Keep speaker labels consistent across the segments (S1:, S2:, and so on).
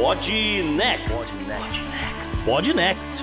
S1: Pod Next. Pod Next.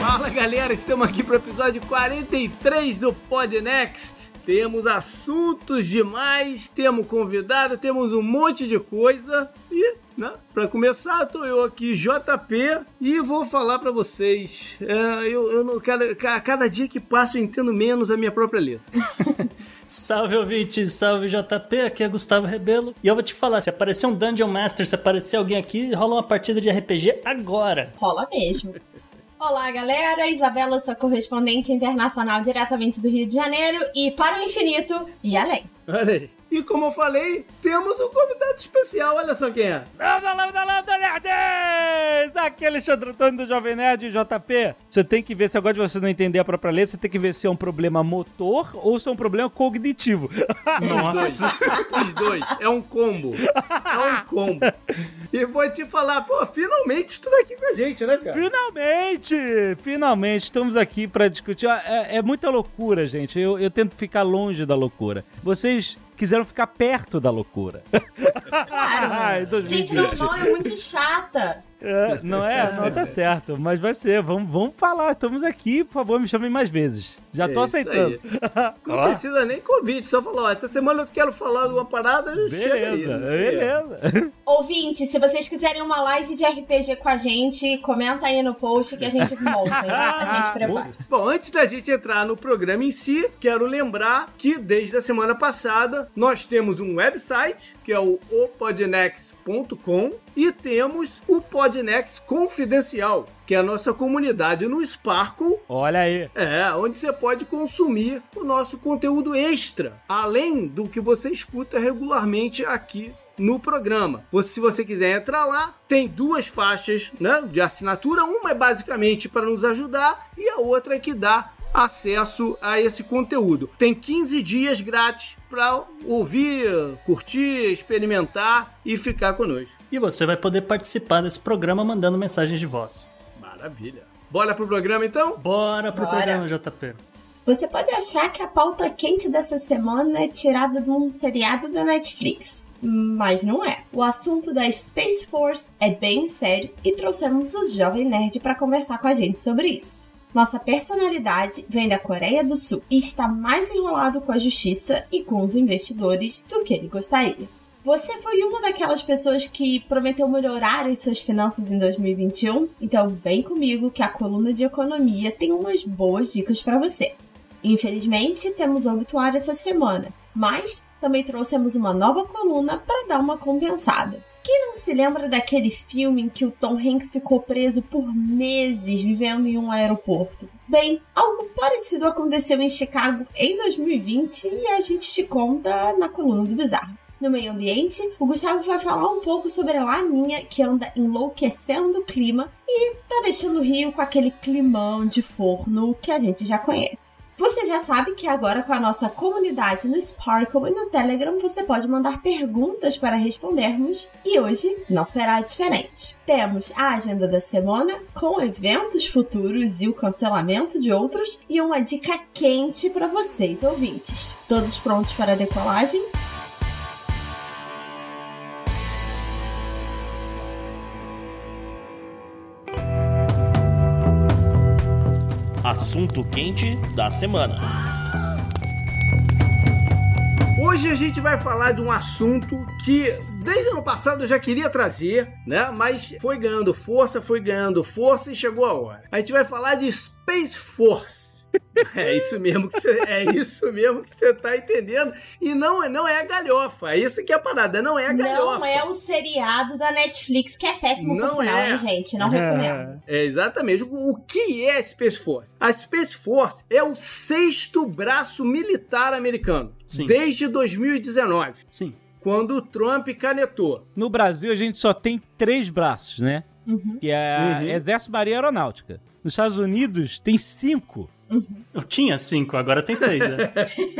S2: Fala galera, estamos aqui para o episódio 43 do Pod Next. Temos assuntos demais, temos convidado, temos um monte de coisa e né? Para começar, tô eu aqui, JP, e vou falar para vocês. É, eu, eu não quero. A cada dia que passa, eu entendo menos a minha própria letra.
S3: salve ouvinte, salve JP, aqui é Gustavo Rebelo. E eu vou te falar: se aparecer um Dungeon Master, se aparecer alguém aqui, rola uma partida de RPG agora.
S4: Rola mesmo. Olá, galera. Isabela, sua correspondente internacional diretamente do Rio de Janeiro e para o infinito e além.
S2: Olha aí. E como eu falei, temos um convidado especial. Olha só quem é.
S5: Lambda, lambda, lambda, nerds! Aqui é Alexandre Antônio do Jovem Nerd JP. Você tem que ver, se agora de você não entender a própria letra, você tem que ver se é um problema motor ou se é um problema cognitivo.
S2: Nossa. Os dois. É um combo. É um combo. E vou te falar, pô, finalmente tu tá aqui com a gente, né, cara?
S5: Finalmente! Finalmente, estamos aqui para discutir. É, é, muita loucura, gente. Eu, eu tento ficar longe da loucura. Vocês quiseram ficar perto da loucura.
S4: Claro. Gente, normal é muito chata.
S5: É, não é? Não, tá certo. Mas vai ser. Vamos, vamos falar. Estamos aqui. Por favor, me chamem mais vezes. Já tô é aceitando.
S2: Não precisa nem convite. Só falar, ó, essa semana eu quero falar de uma parada.
S5: Beleza, beleza.
S4: Ouvinte, se vocês quiserem uma live de RPG com a gente, comenta aí no post que a gente monta. a gente prepara.
S2: Bom, antes da gente entrar no programa em si, quero lembrar que desde a semana passada nós temos um website, que é o opodnext.com, e temos o Podnext Confidencial, que é a nossa comunidade no Sparkle.
S5: Olha aí.
S2: É, onde você pode consumir o nosso conteúdo extra, além do que você escuta regularmente aqui no programa. Se você quiser entrar lá, tem duas faixas né, de assinatura. Uma é basicamente para nos ajudar e a outra é que dá acesso a esse conteúdo. Tem 15 dias grátis para ouvir, curtir, experimentar e ficar conosco.
S3: E você vai poder participar desse programa mandando mensagens de voz.
S2: Maravilha. Bora pro programa então?
S3: Bora pro Bora. programa, JP.
S4: Você pode achar que a pauta quente dessa semana é tirada de um seriado da Netflix, mas não é. O assunto da Space Force é bem sério e trouxemos o Jovem Nerd para conversar com a gente sobre isso. Nossa personalidade vem da Coreia do Sul e está mais enrolado com a justiça e com os investidores do que ele gostaria. Você foi uma daquelas pessoas que prometeu melhorar as suas finanças em 2021? Então vem comigo que a coluna de economia tem umas boas dicas para você. Infelizmente, temos obituário essa semana, mas também trouxemos uma nova coluna para dar uma compensada. Quem não se lembra daquele filme em que o Tom Hanks ficou preso por meses vivendo em um aeroporto? Bem, algo parecido aconteceu em Chicago em 2020 e a gente te conta na coluna do Bizarro. No meio ambiente, o Gustavo vai falar um pouco sobre a laninha que anda enlouquecendo o clima e tá deixando o Rio com aquele climão de forno que a gente já conhece. Você já sabe que agora com a nossa comunidade no Sparkle e no Telegram você pode mandar perguntas para respondermos e hoje não será diferente. Temos a agenda da semana com eventos futuros e o cancelamento de outros e uma dica quente para vocês ouvintes. Todos prontos para a decolagem?
S1: Assunto quente da semana.
S2: Hoje a gente vai falar de um assunto que desde o ano passado eu já queria trazer, né? Mas foi ganhando força, foi ganhando força e chegou a hora. A gente vai falar de Space Force. É isso mesmo que você, é isso mesmo que você tá entendendo. E não, não é a galhofa. É isso que é a parada, não é a galhofa.
S4: Não é o seriado da Netflix, que é péssimo não por sinal, é. hein, gente? Não é. recomendo.
S2: É, exatamente. O que é a Space Force? A Space Force é o sexto braço militar americano. Sim. Desde 2019.
S3: Sim.
S2: Quando o Trump canetou.
S5: No Brasil, a gente só tem três braços, né? Uhum. Que é uhum. Exército Marinha Aeronáutica. Nos Estados Unidos, tem cinco.
S3: Uhum. Eu tinha cinco, agora tem seis, né?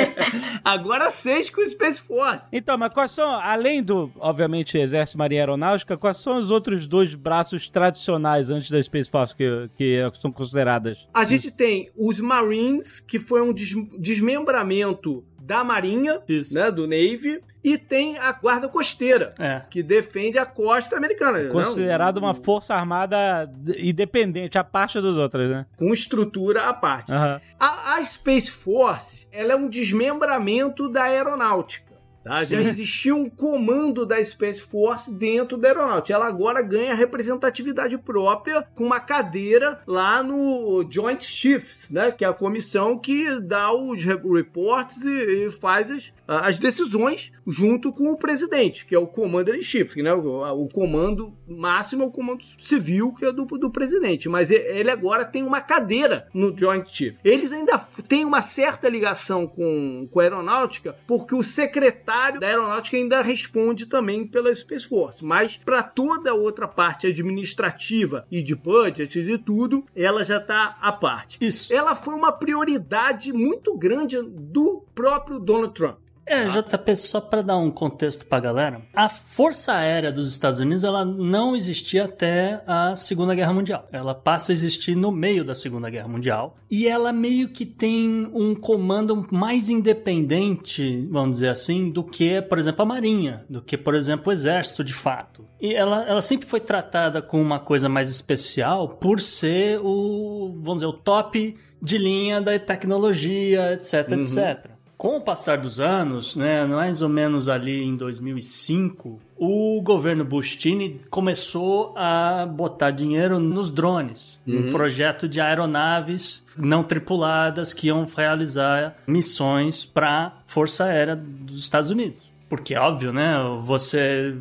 S2: agora seis com o Space Force.
S5: Então, mas quais são, além do, obviamente, Exército Marinha Aeronáutica, quais são os outros dois braços tradicionais antes da Space Force que, que são consideradas?
S2: A gente tem os Marines, que foi um des desmembramento da Marinha,
S3: Isso.
S2: né, do Navy, e tem a Guarda Costeira,
S3: É.
S2: que defende a costa americana. né?
S5: Considerado
S2: Não,
S5: uma força armada independente, a parte dos outros, né?
S2: Com estrutura à parte.
S5: Aham.
S2: A, a Space Force ela é um desmembramento da aeronáutica. tá? Já existia um comando da Space Force dentro da aeronáutica. Ela agora ganha representatividade própria com uma cadeira lá no Joint Chiefs, né? que é a comissão que dá os re- reports e, e faz as, as decisões junto com o presidente, que é o Commander in Chief, né? O, o comando máximo é o comando civil, que é do, do presidente. Mas ele agora tem uma cadeira no Joint Chief. Eles ainda têm uma certa ligação com, com a aeronáutica, porque o secretário da aeronáutica ainda responde também pela Space Force. Mas para toda a outra parte administrativa e de budget e de tudo, ela já está à parte.
S3: Isso.
S2: Ela foi uma prioridade muito grande do próprio Donald Trump.
S3: É, JP, só para dar um contexto pra galera, a Força Aérea dos Estados Unidos ela não existia até a Segunda Guerra Mundial. Ela passa a existir no meio da Segunda Guerra Mundial e ela meio que tem um comando mais independente, vamos dizer assim, do que, por exemplo, a Marinha, do que, por exemplo, o Exército de fato. E ela, ela sempre foi tratada com uma coisa mais especial por ser o, vamos dizer, o top de linha da tecnologia, etc, etc. Com o passar dos anos, né, mais ou menos ali em 2005, o governo Cheney começou a botar dinheiro nos drones, um projeto de aeronaves não tripuladas que iam realizar missões para a Força Aérea dos Estados Unidos. Porque, óbvio, né, você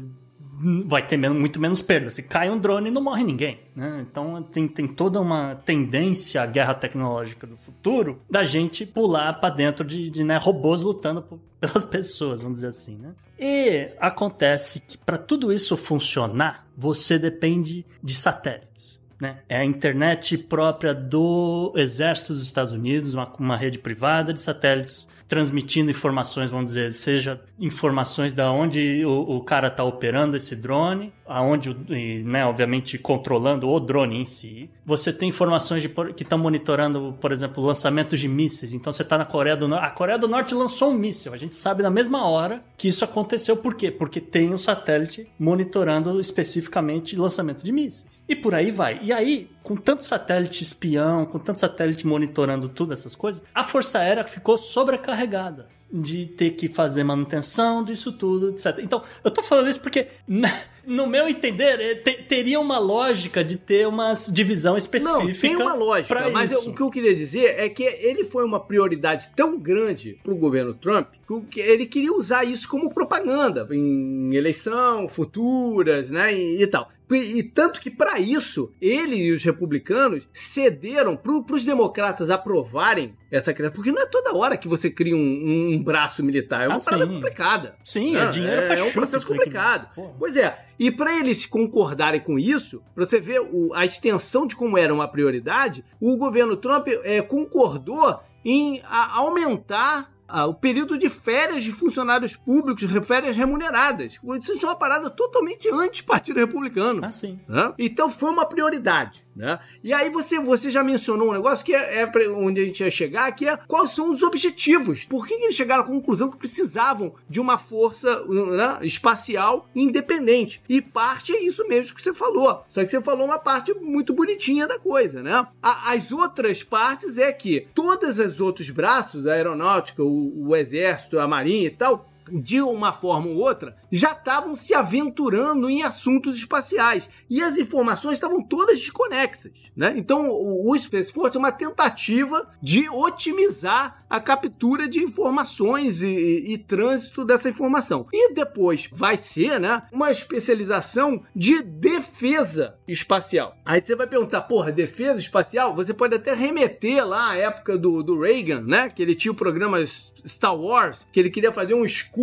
S3: vai ter men- muito menos perda. Se cai um drone, não morre ninguém. Né? Então tem, tem toda uma tendência à guerra tecnológica do futuro da gente pular para dentro de, de, né, robôs lutando por- pelas pessoas, vamos dizer assim. Né? E acontece que para tudo isso funcionar, você depende de satélites. Né? É a internet própria do Exército dos Estados Unidos, uma, uma rede privada de satélites transmitindo informações, vamos dizer, seja informações da onde o, o cara está operando esse drone, aonde, né, obviamente controlando o drone em si. Você tem informações de que estão monitorando, por exemplo, lançamentos de mísseis. Então você está na Coreia do Norte. A Coreia do Norte lançou um míssil. A gente sabe na mesma hora que isso aconteceu. Por quê? Porque tem um satélite monitorando especificamente lançamento de mísseis. E por aí vai. E aí, com tanto satélite espião, com tanto satélite monitorando tudo essas coisas, a Força Aérea ficou sobrecarregada de ter que fazer manutenção disso tudo, etc. Então, eu tô falando isso porque, na- no meu entender, eh, te- teria uma lógica de ter uma divisão específica.
S2: Não, tem uma lógica, mas eu- o que eu queria dizer é que ele foi uma prioridade tão grande pro governo Trump que ele queria usar isso como propaganda em eleição, futuras, né, e, e tal. E, tanto que para isso ele e os republicanos cederam para os democratas aprovarem essa criação, porque não é toda hora que você cria um, um braço militar, é uma
S3: Ah,
S2: parada
S3: sim.
S2: complicada.
S3: Sim,
S2: né?
S3: é dinheiro
S2: é,
S3: pra
S2: é um processo complicado.
S3: Porra.
S2: Pois é, e para eles concordarem com isso, pra você ver o- a extensão de como era uma prioridade, o governo Trump eh, concordou em a- aumentar ah, o período de férias de funcionários públicos, férias remuneradas. Isso é uma parada totalmente anti-partido republicano.
S3: Ah, sim.
S2: né? Então foi uma prioridade. Né? E aí você, você já mencionou um negócio que é, é onde a gente ia chegar, que é quais são os objetivos. Por que, que eles chegaram à conclusão que precisavam de uma força né, espacial independente? E parte é isso mesmo que você falou. Só que você falou uma parte muito bonitinha da coisa, né? A- as outras partes é que todos os outros braços, a aeronáutica, o, o exército, a marinha e tal, de uma forma ou outra, já estavam se aventurando em assuntos espaciais. E as informações estavam todas desconexas. Né? Então, o, Space Force é uma tentativa de otimizar a captura de informações e, e- e trânsito dessa informação. E depois vai ser né, uma especialização de defesa espacial. Aí você vai perguntar, porra, defesa espacial? Você pode até remeter lá à época do, do Reagan, né? Que ele tinha o programa Star Wars, que ele queria fazer um escudo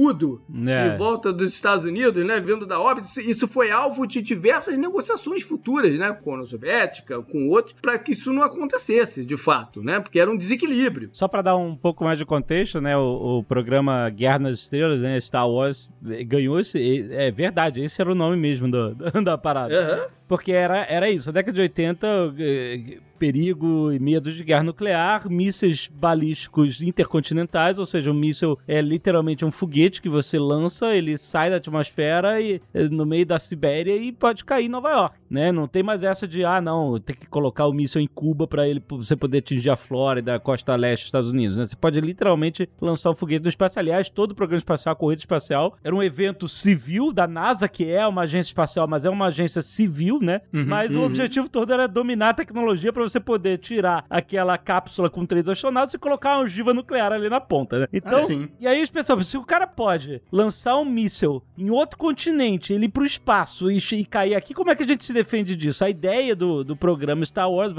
S5: É.
S2: em volta dos Estados Unidos, né? Vindo da órbita. Isso, foi alvo de diversas negociações futuras, né? Com a União Soviética, com outros, para que isso não acontecesse, de fato, né? Porque era um desequilíbrio.
S5: Só pra dar um pouco mais de contexto, né? O, o programa Guerra nas Estrelas, né? Star Wars eh, ganhou esse. É verdade, esse era o nome mesmo do, da parada.
S2: Aham.
S5: Porque era, era isso. Na década de 80, eh, perigo e medo de guerra nuclear, mísseis balísticos intercontinentais, ou seja, um míssil é literalmente um foguete que você lança, ele sai da atmosfera e eh, no meio da Sibéria e pode cair em Nova York, né? Não tem mais essa de ah, não, tem que colocar o míssil em Cuba para ele pra você poder atingir a Flórida, a costa leste dos Estados Unidos, né? Você pode literalmente lançar um foguete no espaço. Aliás, todo o programa espacial, a corrida espacial, era um evento civil da NASA, que é uma agência espacial, mas é uma agência civil, né?
S3: Uhum,
S5: mas o
S2: uhum.
S5: objetivo todo era dominar a tecnologia para você poder tirar aquela cápsula com três astronautas e colocar uma ogiva nuclear ali na ponta, né? Então,
S3: Ah, sim.
S5: e aí eles pensavam, se o cara pode lançar um míssil em outro continente, ele ir pro espaço e, e cair aqui, como é que a gente se defende disso? A ideia do, do programa Star Wars,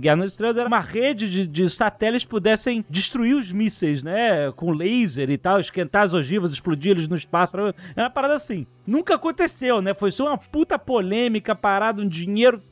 S5: Guerra nas Estrelas, era uma rede de, de satélites que pudessem destruir os mísseis, né? Com laser e tal, esquentar as ogivas, explodir eles no espaço. Era uma parada assim. Nunca aconteceu, né? Foi só uma puta polêmica, parado um dinheiro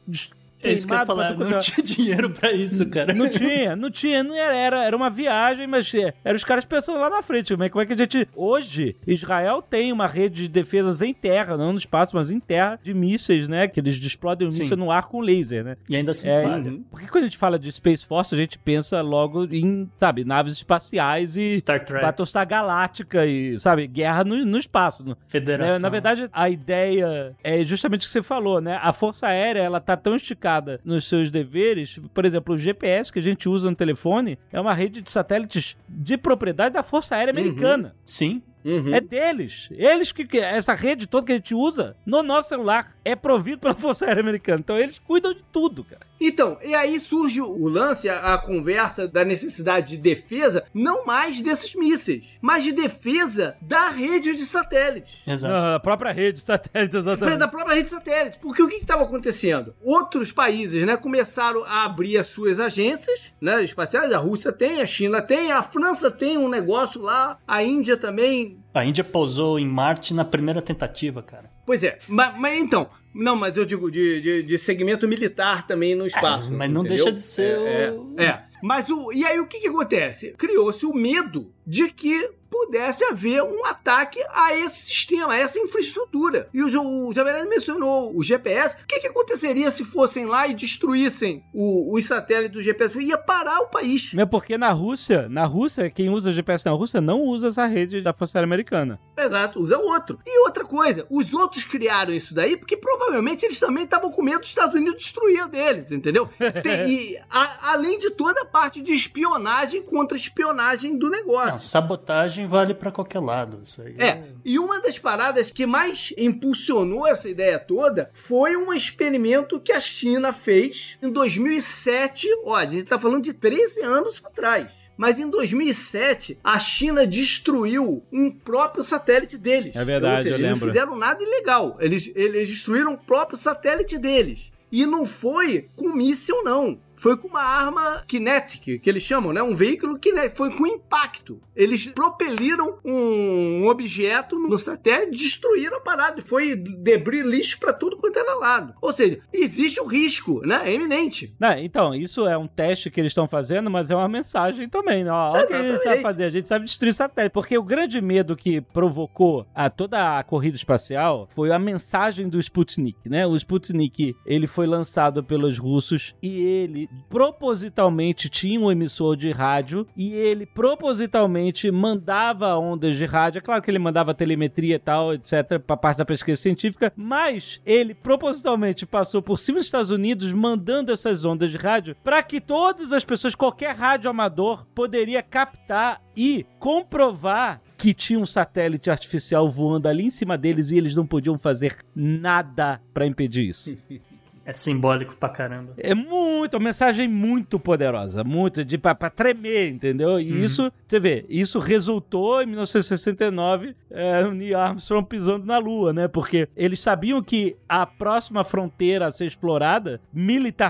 S3: É isso que eu ia falar,
S5: quanto
S3: não tinha dinheiro pra isso, cara.
S5: não tinha, não tinha, não era, era, era uma viagem, mas é, era os caras pensando lá na frente, como é, como é que a gente, hoje, Israel tem uma rede de defesas em terra, não no espaço, mas em terra, de mísseis, né, que eles explodem o míssil no ar com laser, né.
S3: E ainda assim
S5: É,
S3: falha.
S2: uhum.
S5: Porque quando a gente fala de Space Force, a gente pensa logo em, sabe, naves espaciais e
S3: Star Trek,
S5: Battlestar Galáctica e, sabe, guerra no, no espaço. no-
S3: Federação.
S5: né? Na verdade, a ideia é justamente o que você falou, né? A Força Aérea, ela tá tão esticada nos seus deveres. Por exemplo, o GPS que a gente usa no telefone é uma rede de satélites de propriedade da Força Aérea
S2: Uhum.
S5: Americana.
S3: Sim.
S2: Uhum.
S5: É deles. Eles que, que- Essa rede toda que a gente usa no nosso celular é provido pela Força Aérea Americana. Então eles cuidam de tudo, cara.
S2: Então, e aí surge o lance, a, a conversa da necessidade de defesa, não mais desses mísseis, mas de defesa da rede de satélites.
S3: Exato.
S5: A própria rede de satélites, exatamente.
S2: Da própria rede de satélite. Porque o que estava acontecendo? Outros países, né, começaram a abrir as suas agências, né, espaciais. A Rússia tem, a China tem, a França tem um negócio lá, a Índia também.
S3: A Índia pousou em Marte na primeira tentativa, cara.
S2: Pois é, mas, mas então, não, mas eu digo de, de, de segmento militar também no espaço.
S3: mas não
S2: entendeu?
S3: deixa de ser
S2: é,
S3: o-
S2: É, é. Mas o. E aí o que, que acontece? Criou-se o medo de que pudesse haver um ataque a esse sistema, a essa infraestrutura. E o, o Javelin mencionou o GPS. O que, que aconteceria se fossem lá e destruíssem o- os satélites do GPS? Ia parar o país.
S5: É porque na Rússia, na Rússia, quem usa GPS na Rússia não usa essa rede da Força Aérea Americana.
S2: Exato, usa outro. E outra coisa, os outros criaram isso daí porque provavelmente eles também estavam com medo dos Estados Unidos destruir deles, entendeu? Tem- e a- além de toda a parte de espionagem contra espionagem do
S3: Não,
S2: negócio.
S3: sabotagem vale pra qualquer lado. Isso aí.
S2: É, e uma das paradas que mais impulsionou essa ideia toda foi um experimento que a China fez em 2007. Ó, a gente tá falando de 13 anos para trás. Mas em 2007, a China destruiu um próprio satélite deles.
S5: É verdade,
S2: Ou seja,
S5: eu
S2: eles
S5: lembro.
S2: não fizeram nada ilegal. Eles, eles destruíram o próprio satélite deles. E não foi com míssil, não. Foi com uma arma kinetic, que eles chamam, né? Um veículo que foi com impacto. Eles propeliram um objeto no satélite, destruíram a parada. Foi debris lixo para tudo quanto era lado. Ou seja, existe o risco, né? É iminente.
S5: Não, então, isso é um teste que eles estão fazendo, mas é uma mensagem também. Né? Ó, o que a gente sabe fazer. A gente sabe destruir satélite. Porque o grande medo que provocou a toda a corrida espacial foi a mensagem do Sputnik, né? O Sputnik, ele foi lançado pelos russos e ele propositalmente tinha um emissor de rádio e ele propositalmente mandava ondas de rádio. É claro que ele mandava telemetria e tal, etc, para parte da pesquisa científica, mas ele propositalmente passou por cima dos Estados Unidos mandando essas ondas de rádio para que todas as pessoas, qualquer rádio amador, poderia captar e comprovar que tinha um satélite artificial voando ali em cima deles e eles não podiam fazer nada para impedir isso.
S3: É simbólico pra caramba.
S5: É muito, uma mensagem muito poderosa, muito, de pra, pra tremer, entendeu? E
S3: Uhum.
S5: isso, você vê, isso resultou em 1969, é, o Neil Armstrong pisando na Lua, né? Porque eles sabiam que a próxima fronteira a ser explorada,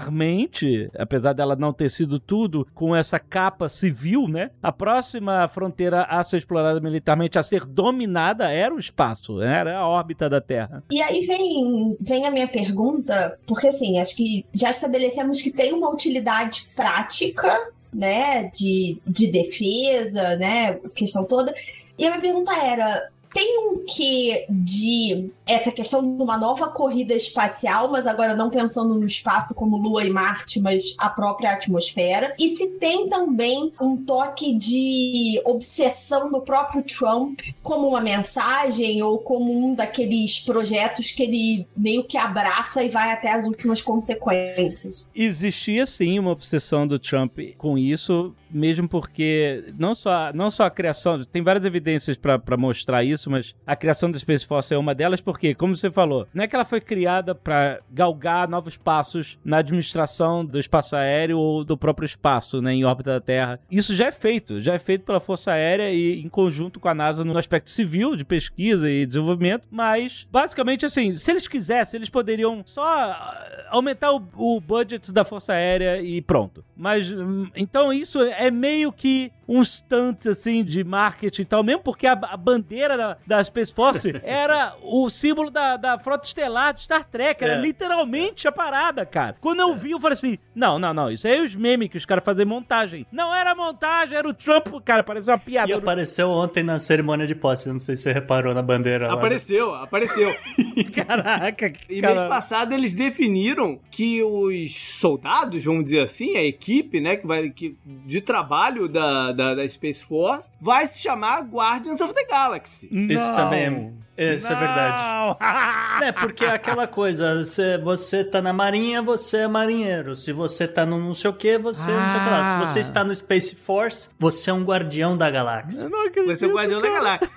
S5: militarmente, apesar dela não ter sido tudo com essa capa civil, né? A próxima fronteira a ser explorada militarmente, a ser dominada, era o espaço, era a órbita da Terra.
S4: E aí vem, vem a minha pergunta, porque assim, acho que já estabelecemos que tem uma utilidade prática, né, de, de defesa, né, questão toda. E a minha pergunta era, tem um quê de essa questão de uma nova corrida espacial, mas agora não pensando no espaço como Lua e Marte, mas a própria atmosfera. E se tem também um toque de obsessão do próprio Trump como uma mensagem ou como um daqueles projetos que ele meio que abraça e vai até as últimas consequências.
S5: Existia sim uma obsessão do Trump com isso, mesmo porque não só, não só a criação, tem várias evidências para mostrar isso, mas a criação da Space Force é uma delas, porque, como você falou, não é que ela foi criada para galgar novos passos na administração do espaço aéreo ou do próprio espaço, né, em órbita da Terra. Isso já é feito, já é feito pela Força Aérea e em conjunto com a NASA no aspecto civil de pesquisa e desenvolvimento, mas basicamente assim, se eles quisessem, eles poderiam só ah, aumentar o, o budget da Força Aérea e pronto. Mas hum, então isso é meio que um stunt assim de marketing e tal, mesmo porque a, a bandeira da, da Space Force era o símbolo da, da frota estelar de Star Trek, era
S2: É.
S5: literalmente a parada, cara. Quando eu vi, eu falei assim: não, não, não, isso aí é os memes que os caras fazem montagem. Não era montagem, era o Trump, cara, parecia uma piada.
S3: E apareceu ontem na cerimônia de posse, não sei se você reparou na bandeira lá.
S2: Apareceu, apareceu.
S5: Caraca,
S2: E
S5: cara.
S2: mês passado eles definiram que os soldados, vamos dizer assim, a equipe, né, que vai que, de trabalho da, da, da Space Force, vai se chamar Guardians of the Galaxy.
S3: Isso
S5: Não.
S3: também é, isso é verdade.
S5: Não.
S3: É, porque é aquela coisa, você, você tá na marinha, você é marinheiro. Se você tá no não sei o que, você não sei o que lá.
S5: Ah.
S3: Se você está no Space Force, você é um guardião da galáxia.
S5: Eu não acredito.
S2: Você é o Guardião da
S5: cara.
S2: Galáxia.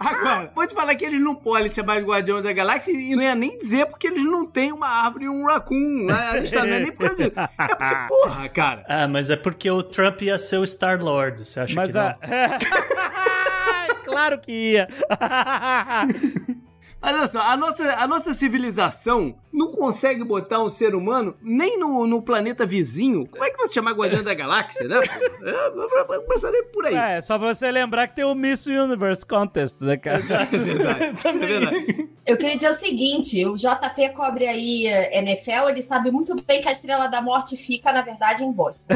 S2: Agora, vou te falar que eles não podem chamar de Guardião da Galáxia e não ia nem dizer porque eles não têm uma árvore e um raccoon. Né? A gente tá, não é nem por causa disso. É porque, porra, cara.
S3: Ah, mas é porque o Trump ia ser o Star-Lord. Você acha
S5: Mas
S3: que não?
S5: claro que ia.
S2: Mas olha só, a nossa, a nossa civilização não consegue botar um ser humano nem no, no planeta vizinho. Como é que você chama Guardião da Galáxia, né? É, eu- começaria por aí.
S5: É, só pra você lembrar que tem o Miss Universe Contest, né, cara?
S2: É verdade. É verdade.
S4: Eu queria dizer o seguinte: o JP cobre aí eh, NFL, ele sabe muito bem que a Estrela da Morte fica, na verdade, em Boston.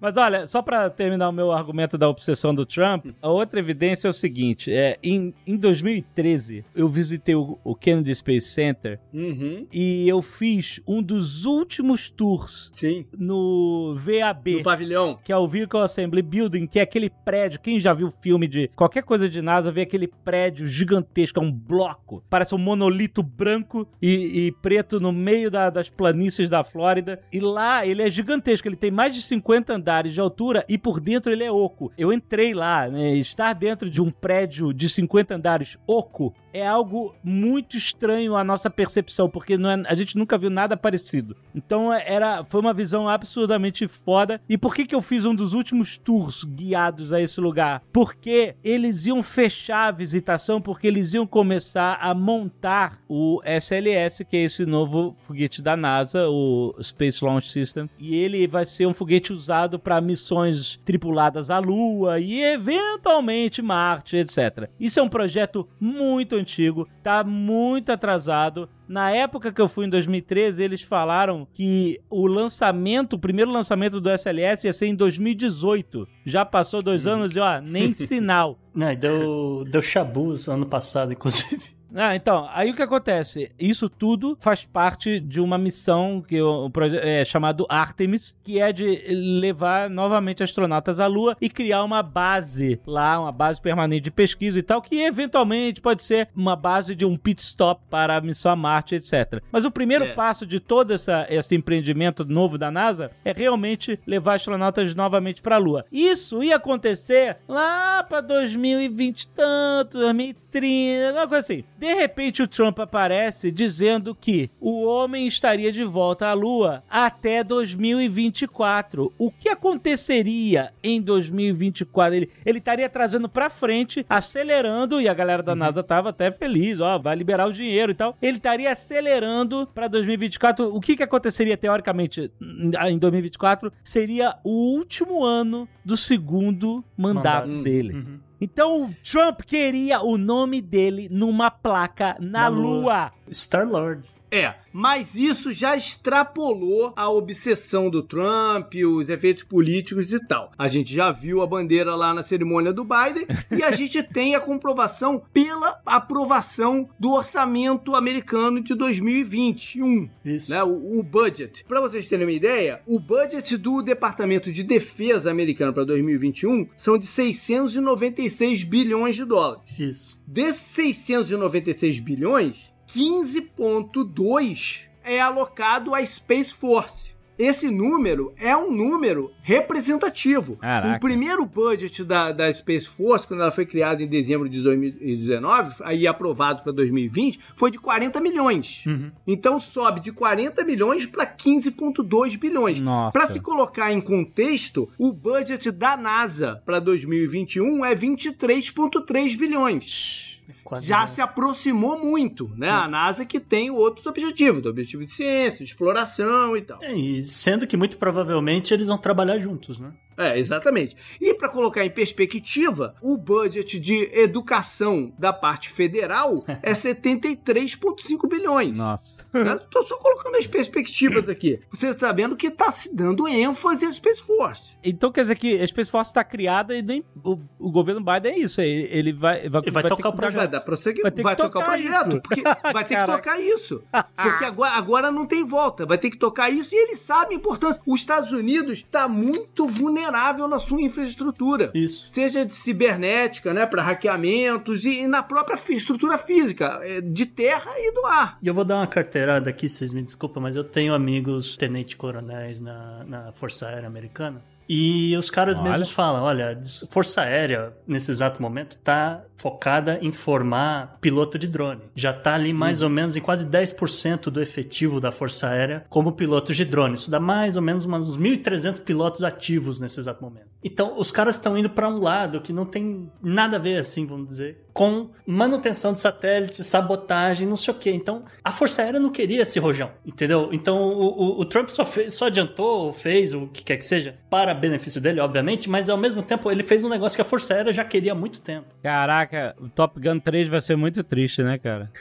S5: Mas olha, só pra terminar o meu argumento da obsessão do Trump, a outra evidência é o seguinte: é, em, em 2013, eu visitei o, o Kennedy Space Center
S2: Uhum.
S5: e eu fiz um dos últimos tours
S2: Sim.
S5: no VAB.
S2: No pavilhão.
S5: que é o Vehicle Assembly Building, que é aquele prédio. Quem já viu filme de qualquer coisa de NASA, vê aquele prédio gigantesco, é um bloco. Parece um monolito branco e, e preto no meio da- das planícies da Flórida. E lá ele é gigantesco, ele tem mais de 50 andares de altura e por dentro ele é oco. Eu entrei lá, né? Estar dentro de um prédio de 50 andares oco é algo muito estranho à nossa percepção, porque é- a gente nunca viu nada parecido. Então era, foi uma visão absurdamente foda. E por que, que eu fiz um dos últimos tours guiados a esse lugar? Porque eles iam fechar a visitação, porque eles iam começar a montar o SLS, que é esse novo foguete da NASA, o Space Launch System. E ele vai ser um foguete usado para missões tripuladas à Lua e eventualmente Marte, etc. Isso é um projeto muito antigo, tá muito atrasado. Na época que eu fui em 2013, eles falaram que o lançamento, o primeiro lançamento do SLS ia ser em 2018. Já passou dois anos e ó, nem sinal.
S3: Não, deu, deu chabus ano passado, inclusive.
S5: Ah, então, aí o que acontece? Isso tudo faz parte de uma missão que é chamado Artemis, que é de levar novamente astronautas à Lua e criar uma base lá, uma base permanente de pesquisa e tal, que eventualmente pode ser uma base de um pit stop para a missão a Marte, etc. Mas o primeiro
S2: É.
S5: passo de todo essa, esse empreendimento novo da NASA é realmente levar astronautas novamente para a Lua. Isso ia acontecer lá para 2020 e tanto, 2030, alguma coisa assim. De repente o Trump aparece dizendo que o homem estaria de volta à Lua até 2024. O que aconteceria em 2024? Ele, ele estaria trazendo para frente, acelerando, e a galera da NASA tava até feliz, ó, vai liberar o dinheiro e tal. Ele estaria acelerando para 2024. O que que aconteceria teoricamente em 2024? Seria o último ano do segundo mandato
S3: Mandato.
S5: dele.
S3: Uhum.
S5: Então o Trump queria o nome dele numa placa na,
S3: Na
S5: lua.
S3: Lua. Star-Lord.
S2: É, mas isso já extrapolou a obsessão do Trump, os efeitos políticos e tal. A gente já viu a bandeira lá na cerimônia do Biden e a gente tem a comprovação pela aprovação do orçamento americano de 2021.
S3: Isso.
S2: Né, o, o budget. Para vocês terem uma ideia, o budget do Departamento de Defesa americano para 2021 são de 696 bilhões de dólares.
S3: Isso.
S2: Desses 696 bilhões, 15,2 é alocado à Space Force. Esse número é um número representativo.
S5: Caraca.
S2: O primeiro budget da, da Space Force, quando ela foi criada em dezembro de 2019, aí aprovado para 2020, foi de 40 milhões.
S3: Uhum.
S2: Então sobe de 40 milhões para 15,2 bilhões. Para se colocar em contexto, o budget da NASA para 2021 é 23,3 bilhões.
S3: Quase
S2: Já
S3: não.
S2: se aproximou muito, né? A NASA que tem outros objetivos, do objetivo de ciência, de exploração e tal.
S3: É, e sendo que muito provavelmente eles vão trabalhar juntos, né?
S2: É, exatamente. E para colocar em perspectiva, o budget de educação da parte federal é 73,5 bilhões.
S5: Nossa.
S2: Eu tô só colocando as perspectivas aqui. Você sabendo que tá se dando ênfase à Space Force.
S5: Então quer dizer que a Space Force está criada e nem o, o governo Biden é isso. Ele, ele vai, vai,
S3: Ele vai
S5: ter
S3: tocar o projeto.
S2: Prosseguimento.
S5: Vai ter
S2: Vai,
S5: que
S2: tocar o
S5: tocar
S2: projeto.
S5: isso.
S2: Porque vai ter que tocar isso. Porque agora, agora não tem volta. Vai ter que tocar isso e eles sabem a importância. Os Estados Unidos está muito vulnerável na sua infraestrutura.
S3: Isso.
S2: Seja de cibernética, né, para hackeamentos e, e na própria estrutura física, é, de terra e do ar.
S3: E eu vou dar uma carteirada aqui, vocês me desculpam, mas eu tenho amigos tenente-coronéis na, na Força Aérea Americana. E os caras
S5: Olha.
S3: mesmos falam: olha, Força Aérea, nesse exato momento, tá focada em formar piloto de drone. Já tá ali mais ou menos em quase 10% do efetivo da Força Aérea como pilotos de drone. Isso dá mais ou menos uns 1.300 pilotos ativos nesse exato momento. Então, os caras estão indo para um lado que não tem nada a ver, assim, vamos dizer, com manutenção de satélite, sabotagem, não sei o quê. Então, a Força Aérea não queria esse rojão, entendeu? Então, o, o- o Trump só, fez, só adiantou ou fez o que quer que seja, para benefício dele, obviamente, mas ao mesmo tempo ele fez um negócio que a Força Aérea já queria há muito tempo.
S5: Caraca, o Top Gun 3 vai ser muito triste, né, cara?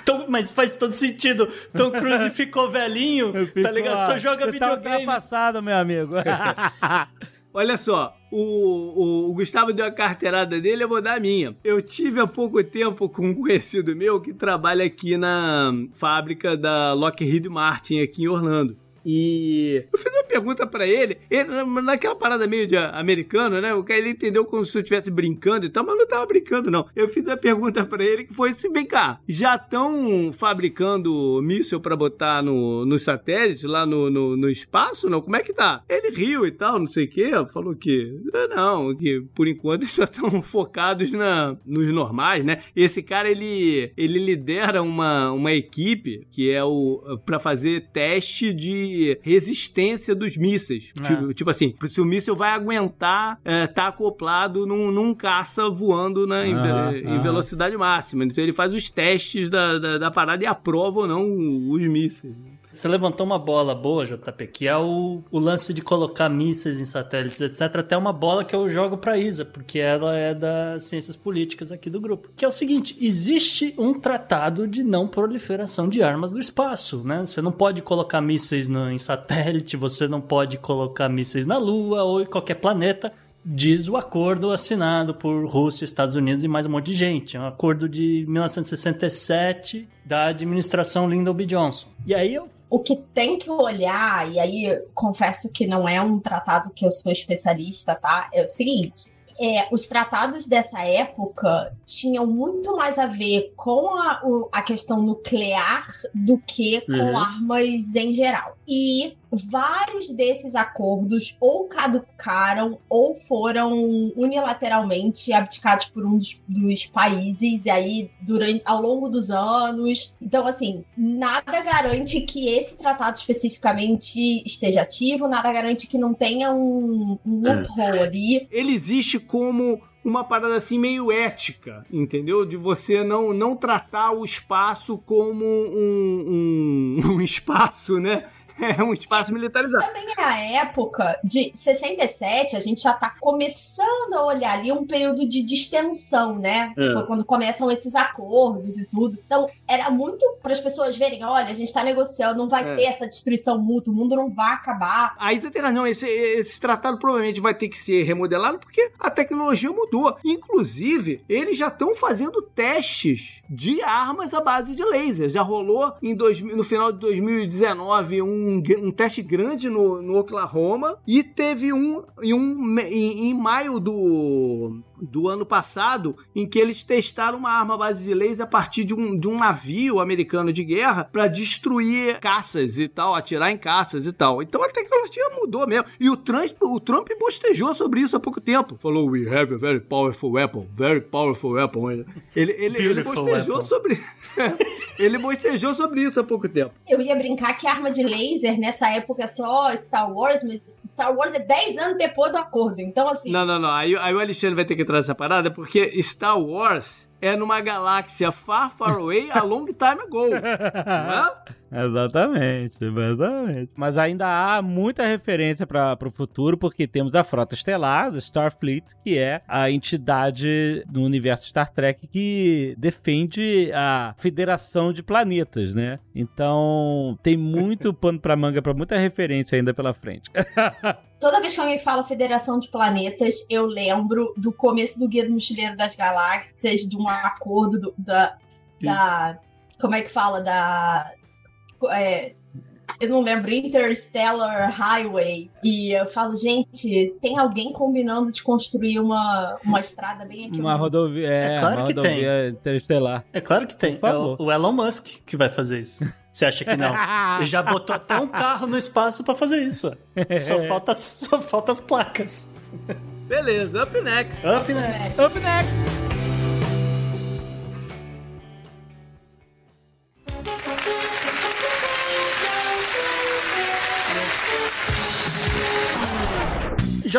S3: Então, mas faz todo sentido. Tom Cruise ficou velhinho, tá ligado? Só joga
S5: tá
S3: videogame.
S5: ultrapassado, meu amigo.
S2: Olha só, o, o, o Gustavo deu a carteirada dele, eu vou dar a minha. Eu tive há pouco tempo com um conhecido meu que trabalha aqui na fábrica da Lockheed Martin aqui em Orlando. E eu fiz uma pergunta pra ele, ele, naquela parada meio de americano, né? O cara ele entendeu como se eu estivesse brincando e tal, mas não tava brincando, não. Eu fiz uma pergunta pra ele que foi assim: vem cá, já estão fabricando míssil pra botar no, no satélite, lá no, no, no espaço? Não? Como é que tá? Ele riu e tal, não sei o quê, falou que "Ah, não, que por enquanto eles já estão focados na, nos normais, né? Esse cara ele, ele lidera uma, uma equipe que é o para fazer teste de resistência dos mísseis.
S3: É.
S2: Tipo, tipo assim, se o míssil vai aguentar é, tá acoplado num, num caça voando na, em, ve- em velocidade máxima. Então ele faz os testes da, da, da parada e aprova ou não os mísseis.
S3: Você levantou uma bola boa, JP, que é o, o lance de colocar mísseis em satélites, etc. Até uma bola que eu jogo pra Isa, porque ela é das ciências políticas aqui do grupo. Que é o seguinte: existe um tratado de não proliferação de armas no espaço, né? Você não pode colocar mísseis no, em satélite, você não pode colocar mísseis na Lua ou em qualquer planeta. Diz o acordo assinado por Rússia, Estados Unidos e mais um monte de gente. É um acordo de 1967 da administração Lyndon B. Johnson. E aí eu
S4: O que tem que olhar, e aí confesso que não é um tratado que eu sou especialista, tá? É o seguinte. É, os tratados dessa época tinham muito mais a ver com a, a questão nuclear do que com
S3: Uhum.
S4: armas em geral. E vários desses acordos ou caducaram ou foram unilateralmente abdicados por um dos, dos países, e aí durante ao longo dos anos. Então, assim, nada garante que esse tratado especificamente esteja ativo, nada garante que não tenha um, um loophole ali.
S2: ele existe como uma parada assim meio ética, entendeu? De você não, não tratar o espaço como um, um, um espaço, né? É um espaço militarizado.
S4: Também é a época de 67, a gente já tá começando a olhar ali um período de distensão, né?
S2: É.
S4: Foi quando começam esses acordos e tudo. Então, era muito para as pessoas verem, olha, a gente tá negociando, não vai
S2: É.
S4: ter essa destruição mútua, o mundo não vai acabar.
S2: Aí você tem razão, esse, esse tratado provavelmente vai ter que ser remodelado porque a tecnologia mudou. Inclusive, eles já estão fazendo testes de armas à base de laser. Já rolou em 2000 no final de 2019 um, gr- um teste grande no, no Oklahoma e teve um, em, um em, em maio do, do ano passado em que eles testaram uma arma à base de laser a partir de um, de um navio americano de guerra para destruir caças e tal, atirar em caças e tal. Então a tecnologia mudou mesmo. E o Trump, o Trump bostejou sobre isso há pouco tempo. Falou, we have a very powerful weapon, very powerful weapon. Ele, ele, ele bostejou
S3: weapon.
S2: sobre ele bostejou sobre isso há pouco tempo.
S4: Eu ia brincar que arma de laser nessa época é só Star Wars, mas Star Wars é 10 anos depois do acordo. Então, assim,
S2: Não, não, não. Aí, aí o Alexandre vai ter que entrar nessa parada porque Star Wars é numa galáxia far, far away a long time ago. Não é?
S5: Exatamente, exatamente. Mas ainda há muita referência para o futuro, porque temos a Frota Estelar, o Starfleet, que é a entidade do universo Star Trek que defende a federação de planetas, né? Então tem muito pano pra manga para muita referência ainda pela frente.
S4: toda vez que alguém fala Federação de Planetas, eu lembro do começo do Guia do Mochileiro das Galáxias, de um acordo do- da, da. Como é que fala? Da. é, eu não lembro, Interstellar Highway. E eu falo, gente, tem alguém combinando de construir uma, uma estrada bem aqui?
S5: Uma rodovia, é,
S3: É claro
S5: uma
S3: que tem.
S5: rodovia interestelar.
S3: É claro que tem. É o- o Elon Musk que vai fazer isso. Você acha que não? Ele já botou até um carro no espaço pra fazer isso. Só falta, só falta as placas.
S2: Beleza, up next.
S3: Up next.
S5: Up next!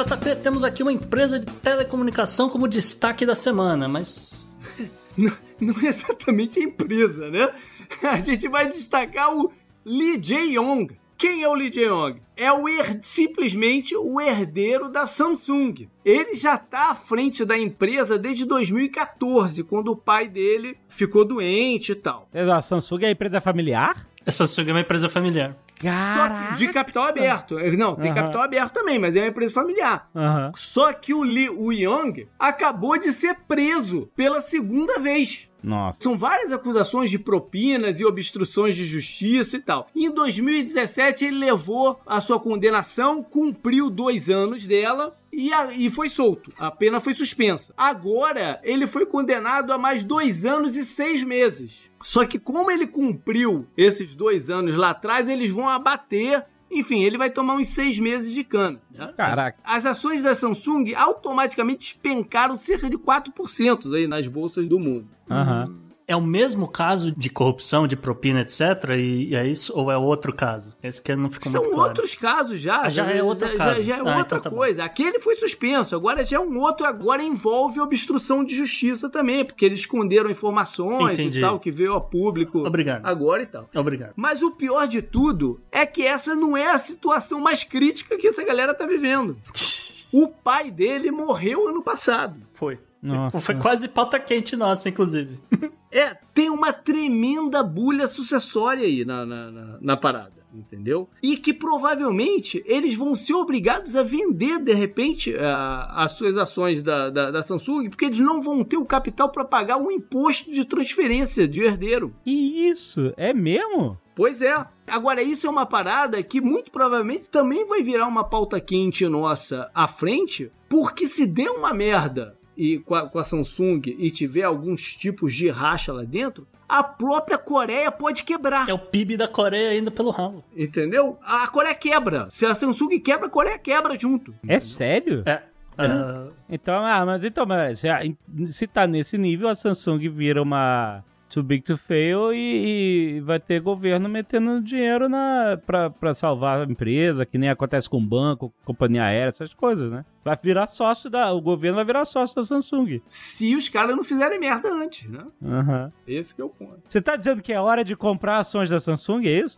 S3: JP, temos aqui uma empresa de telecomunicação como destaque da semana, mas.
S2: Não é exatamente a empresa, né? A gente vai destacar o Lee Jae-yong. Quem é o Lee Jae-yong? É o her- simplesmente o herdeiro da Samsung. Ele já está à frente da empresa desde 2014, quando o pai dele ficou doente e tal.
S5: A Samsung é a empresa familiar?
S3: Essa Samsung é uma empresa familiar.
S2: Só que de capital aberto. Não, tem
S5: Aham.
S2: capital aberto também, mas é uma empresa familiar.
S5: Aham.
S2: Só que o Lee o Young acabou de ser preso pela segunda vez.
S5: Nossa.
S2: São várias acusações de propinas e obstruções de justiça e tal. Em 2017, ele levou a sua condenação, cumpriu dois anos dela e, a- e foi solto. A pena foi suspensa. Agora, ele foi condenado a mais dois anos e seis meses. Só que, como ele cumpriu esses dois anos lá atrás, eles vão abater. Enfim, ele vai tomar uns seis meses de cana. né?
S5: Caraca.
S2: As ações da Samsung automaticamente despencaram cerca de 4% aí nas bolsas do mundo.
S5: Aham.
S3: É o mesmo caso de corrupção, de propina, etc. E, e é isso? Ou é outro caso? Esse que não ficou
S2: São
S3: muito claro.
S2: outros casos já.
S3: Ah, já é outro
S2: já,
S3: caso.
S2: Já, é
S3: Ah,
S2: outra
S3: então tá bom.
S2: coisa. Aquele foi suspenso, agora já é um outro. Agora envolve obstrução de justiça também, porque eles esconderam informações
S3: Entendi.
S2: e tal, que veio a público
S3: Obrigado.
S2: agora e tal.
S3: Obrigado.
S2: Mas o pior de tudo é que essa não é a situação mais crítica que essa galera tá vivendo. O pai dele morreu ano passado.
S3: Foi.
S5: Nossa.
S3: Foi quase pauta quente nossa, inclusive.
S2: É, tem uma tremenda bulha sucessória aí na, na, na, na parada, entendeu? E que provavelmente eles vão ser obrigados a vender, de repente, a- as suas ações da, da, da Samsung, porque eles não vão ter o capital para pagar o imposto de transferência de herdeiro.
S5: Que isso? É mesmo?
S2: Pois é. Agora, isso é uma parada que muito provavelmente também vai virar uma pauta quente nossa à frente, porque se der uma merda e com a, com a Samsung e tiver alguns tipos de racha lá dentro, a própria Coreia pode quebrar.
S3: É o PIB da Coreia indo pelo ralo.
S2: Entendeu? A Coreia quebra. Se a Samsung quebra, a Coreia quebra junto.
S5: É sério?
S3: É. ah,
S5: Então, ah, mas então, mas se, a- se tá nesse nível, a Samsung vira uma too big to fail e, e vai ter governo metendo dinheiro na pra, pra salvar a empresa, que nem acontece com banco, companhia aérea, essas coisas, né? Vai virar sócio da. O governo vai virar sócio da Samsung.
S2: Se os caras não fizerem merda antes, né?
S5: Aham.
S2: Esse que é o ponto.
S5: Você tá dizendo que é hora de comprar ações da Samsung, é isso?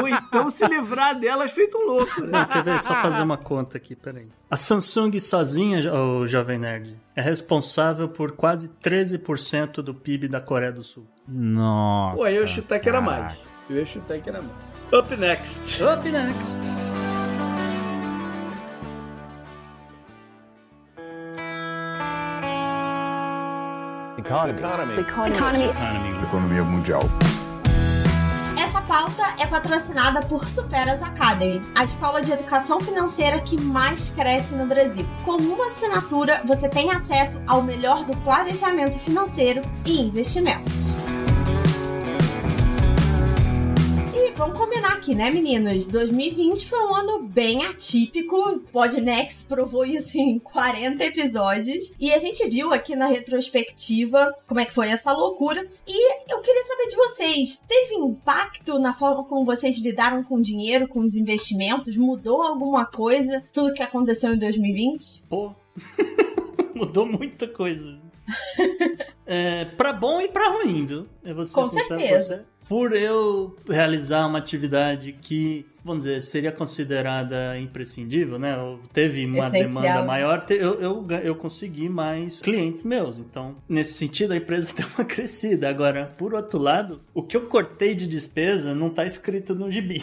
S2: Ou então se livrar delas feito um louco, né?
S3: Não, quer ver? Só fazer uma conta aqui, peraí. A Samsung sozinha, o Jovem Nerd, é responsável por quase 13% do PIB da Coreia do Sul.
S5: Nossa.
S2: Pô, eu ia chutar que era mais. Eu ia chutar que era mais. Up next.
S3: Up next!
S6: Economy.
S7: Economy.
S6: Economia mundial.
S4: Pauta é patrocinada por Superas Academy, a escola de educação financeira que mais cresce no Brasil. Com uma assinatura, você tem acesso ao melhor do planejamento financeiro e investimento. Vamos combinar aqui, né, meninos? 2020 foi um ano bem atípico. Podnext provou isso em 40 episódios. E a gente viu aqui na retrospectiva como é que foi essa loucura. E eu queria saber de vocês: teve impacto na forma como vocês lidaram com o dinheiro, com os investimentos? Mudou alguma coisa? Tudo que aconteceu em 2020?
S3: Pô, mudou muita coisa. é, pra bom e pra ruim, viu? Eu vou ser
S4: Com
S3: sincero
S4: certeza.
S3: Com você. Por eu realizar uma atividade que, vamos dizer, seria considerada imprescindível, né? Teve uma
S4: Essencial.
S3: demanda maior, eu, eu, eu consegui mais clientes meus. Então, nesse sentido, a empresa deu uma crescida. Agora, por outro lado, o que eu cortei de despesa não tá escrito no gibi.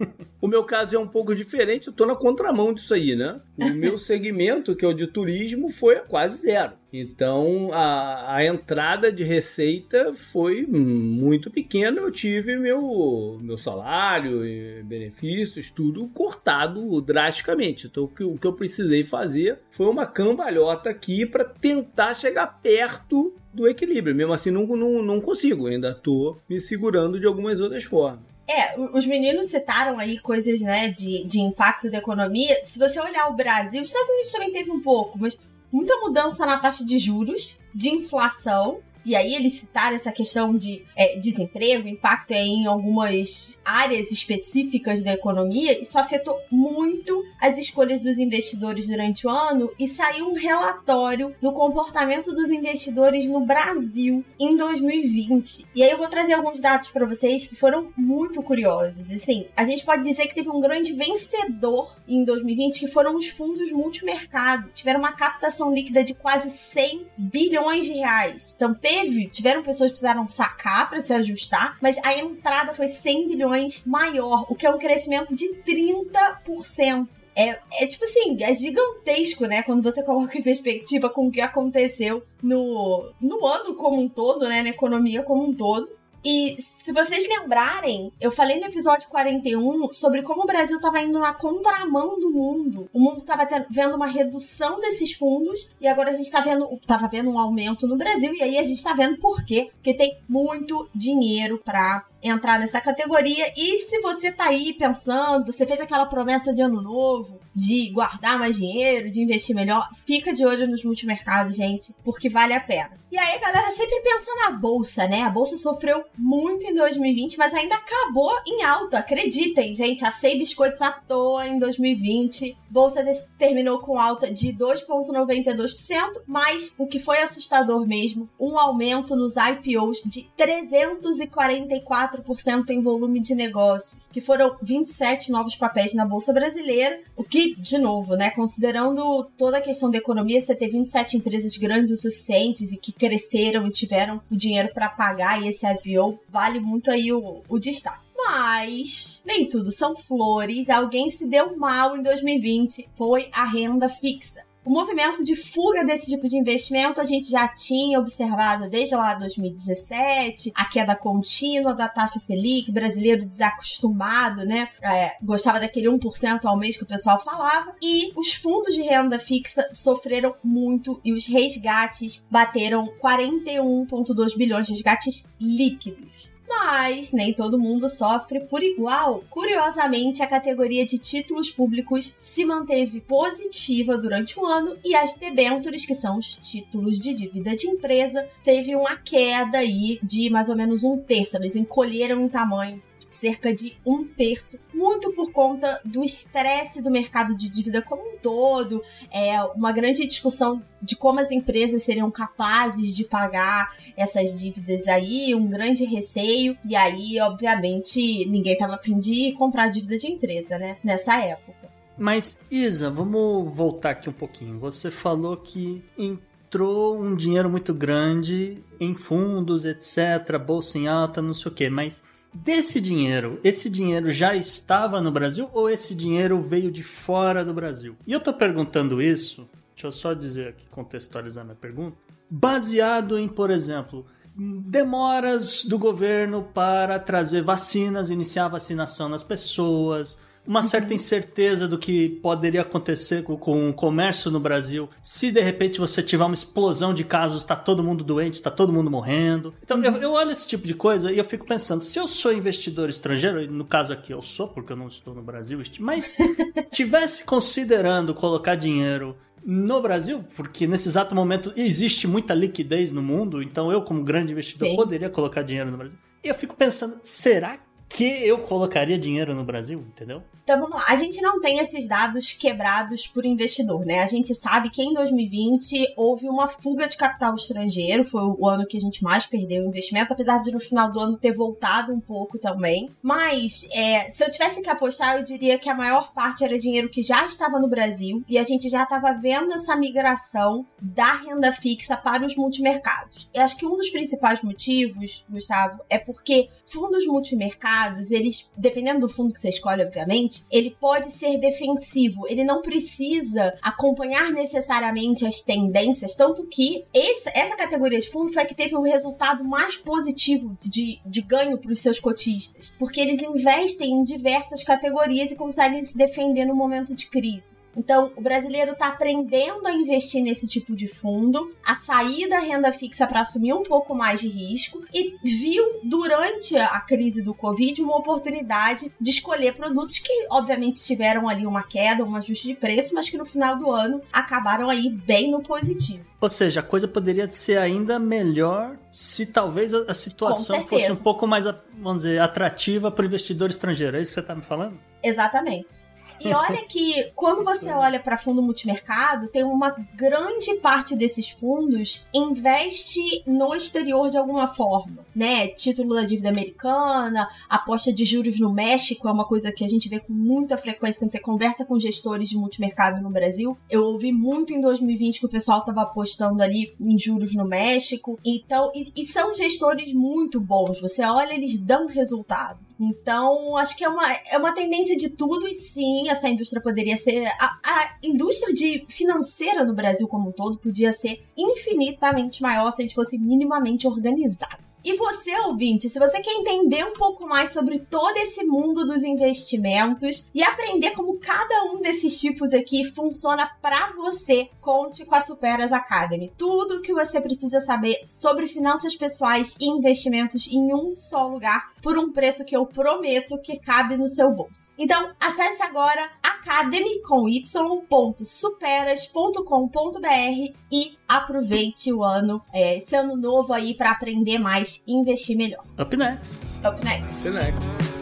S2: O meu caso é um pouco diferente, eu tô na contramão disso aí, né? O meu segmento, que é o de turismo, foi quase zero. Então a, a entrada de receita foi muito pequena. Eu tive meu, meu salário, e benefícios, tudo cortado drasticamente. Então o que, o que eu precisei fazer foi uma cambalhota aqui para tentar chegar perto do equilíbrio. Mesmo assim, não, não, não consigo. Ainda tô me segurando de algumas outras formas.
S4: É, os meninos citaram aí coisas, né, de, de impacto da economia. Se você olhar o Brasil, os Estados Unidos também teve um pouco, mas muita mudança na taxa de juros, de inflação. E aí eles citaram essa questão de é, desemprego, impacto em algumas áreas específicas da economia. Isso afetou muito as escolhas dos investidores durante o ano e saiu um relatório do comportamento dos investidores no Brasil em 2020. E aí eu vou trazer alguns dados para vocês que foram muito curiosos. E sim, a gente pode dizer que teve um grande vencedor em 2020 que foram os fundos multimercado. Tiveram uma captação líquida de quase 100 bilhões de reais. Então teve, tiveram pessoas que precisaram sacar para se ajustar, mas a entrada foi 100 bilhões maior, o que é um crescimento de 30%. É, é tipo assim, é gigantesco, né? Quando você coloca em perspectiva com o que aconteceu no, no ano como um todo, né? Na economia como um todo. E se vocês lembrarem, eu falei no episódio 41 sobre como o Brasil estava indo na contramão do mundo. O mundo estava vendo uma redução desses fundos e agora a gente está vendo, tava vendo um aumento no Brasil e aí a gente está vendo por quê? Porque tem muito dinheiro para entrar nessa categoria. E se você tá aí pensando, você fez aquela promessa de ano novo de guardar mais dinheiro, de investir melhor, fica de olho nos multimercados, gente, porque vale a pena. E aí a galera sempre pensa na bolsa, né? A bolsa sofreu muito em 2020, mas ainda acabou em alta. Acreditem, gente, assei biscoitos à toa em 2020. Bolsa terminou com alta de 2,92%, mas o que foi assustador mesmo, um aumento nos IPOs de 344% em volume de negócios, que foram 27 novos papéis na bolsa brasileira, o que, de novo, né, considerando toda a questão da economia, você ter 27 empresas grandes o suficientes e que cresceram e tiveram o dinheiro para pagar esse IPO, vale muito aí o, o destaque. Mas nem tudo são flores. Alguém se deu mal em 2020. Foi a renda fixa. O movimento de fuga desse tipo de investimento a gente já tinha observado desde lá 2017, a queda contínua da taxa Selic, brasileiro desacostumado, né? É, gostava daquele 1% ao mês que o pessoal falava. E os fundos de renda fixa sofreram muito e os resgates bateram 41,2 bilhões de resgates líquidos. Mas nem todo mundo sofre por igual. Curiosamente, a categoria de títulos públicos se manteve positiva durante o ano e as debêntures, que são os títulos de dívida de empresa, teve uma queda aí de mais ou menos um terço. Eles encolheram em tamanho cerca de um terço, muito por conta do estresse do mercado de dívida como um todo, é uma grande discussão de como as empresas seriam capazes de pagar essas dívidas aí, um grande receio, e aí, obviamente, ninguém estava afim de comprar dívida de empresa, né, nessa época.
S3: Mas, Isa, vamos voltar aqui um pouquinho. Você falou que entrou um dinheiro muito grande em fundos, etc., bolsa em alta, não sei o quê, mas Desse dinheiro, esse dinheiro já estava no Brasil ou esse dinheiro veio de fora do Brasil? E eu tô perguntando isso, deixa eu só dizer aqui, contextualizar minha pergunta, baseado em, por exemplo, demoras do governo para trazer vacinas, iniciar a vacinação nas pessoas, uma certa incerteza do que poderia acontecer com, com o comércio no Brasil se de repente você tiver uma explosão de casos, tá todo mundo doente, tá todo mundo morrendo. Então uhum. eu, eu, olho esse tipo de coisa e eu fico pensando, se eu sou investidor estrangeiro, no caso aqui eu sou, porque eu não estou no Brasil, mas tivesse considerando colocar dinheiro no Brasil, porque nesse exato momento existe muita liquidez no mundo, então eu, como grande investidor, Sim. poderia colocar dinheiro no Brasil. E eu fico pensando, será que eu colocaria dinheiro no Brasil, entendeu?
S4: Então vamos lá, a gente não tem esses dados quebrados por investidor, né? A gente sabe que em 2020 houve uma fuga de capital estrangeiro, foi o ano que a gente mais perdeu o investimento, apesar de no final do ano ter voltado um pouco também. Mas é, se eu tivesse que apostar, eu diria que a maior parte era dinheiro que já estava no Brasil e a gente já estava vendo essa migração da renda fixa para os multimercados. Eu acho que um dos principais motivos, Gustavo, é porque fundos multimercados eles, dependendo do fundo que você escolhe, obviamente, ele pode ser defensivo. Ele não precisa acompanhar necessariamente as tendências, tanto que essa categoria de fundo foi a que teve um resultado mais positivo de, de ganho para os seus cotistas, porque eles investem em diversas categorias e conseguem se defender no momento de crise. Então, o brasileiro está aprendendo a investir nesse tipo de fundo, a sair da renda fixa para assumir um pouco mais de risco e viu durante a crise do Covid uma oportunidade de escolher produtos que, obviamente, tiveram ali uma queda, um ajuste de preço, mas que no final do ano acabaram aí bem no positivo.
S3: Ou seja, a coisa poderia ser ainda melhor se talvez a situação fosse um pouco mais, vamos dizer, atrativa para o investidor estrangeiro. É isso que você está me falando?
S4: Exatamente. E olha que quando você olha para fundo multimercado, tem uma grande parte desses fundos investe no exterior de alguma forma, né? Título da dívida americana, aposta de juros no México é uma coisa que a gente vê com muita frequência quando você conversa com gestores de multimercado no Brasil. Eu ouvi muito em 2020 que o pessoal estava apostando ali em juros no México. Então, e, e são gestores muito bons. Você olha, eles dão resultado. Então, acho que é uma, é uma tendência de tudo e sim, essa indústria poderia ser. A, a indústria de financeira no Brasil como um todo podia ser infinitamente maior se a gente fosse minimamente organizado. E você, ouvinte, se você quer entender um pouco mais sobre todo esse mundo dos investimentos e aprender como cada um desses tipos aqui funciona para você, conte com a Superas Academy. Tudo o que você precisa saber sobre finanças pessoais e investimentos em um só lugar por um preço que eu prometo que cabe no seu bolso. Então, acesse agora academy com y.superas.com.br e aproveite o ano, é, esse ano novo aí para aprender mais e investir melhor.
S3: Up next.
S4: Up next.
S5: Up next.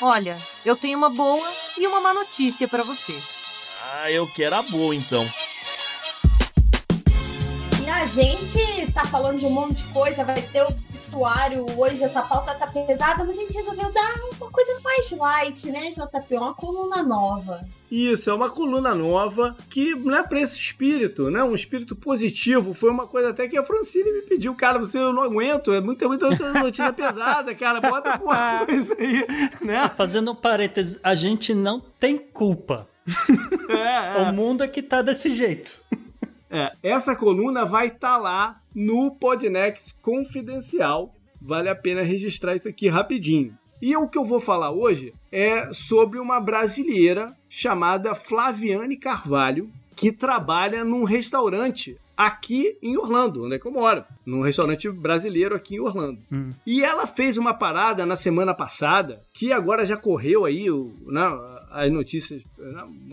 S6: Olha, eu tenho uma boa e uma má notícia para você.
S1: Ah, eu quero a boa então.
S4: E a gente tá falando de um monte de coisa, vai ter o vestuário hoje, essa pauta tá pesada, mas a gente resolveu dar uma coisa mais light, né, JP? Uma coluna nova.
S2: Isso, é uma coluna nova que não é pra esse espírito, né? Um espírito positivo. Foi uma coisa até que a Francine me pediu, cara, você eu não aguento, é muita, muita notícia pesada, cara, bota alguma coisa aí, né?
S3: Fazendo um parênteses, a gente não tem culpa. É, é. O mundo é que tá desse jeito.
S2: É, essa coluna vai estar tá lá no Podnext Confidencial. Vale a pena registrar isso aqui rapidinho. E o que eu vou falar hoje é sobre uma brasileira chamada Flaviane Carvalho, que trabalha num restaurante aqui em Orlando, onde é que eu moro, num restaurante brasileiro aqui em Orlando.
S3: Hum.
S2: E ela fez uma parada na semana passada, que agora já correu aí, o, né, as notícias,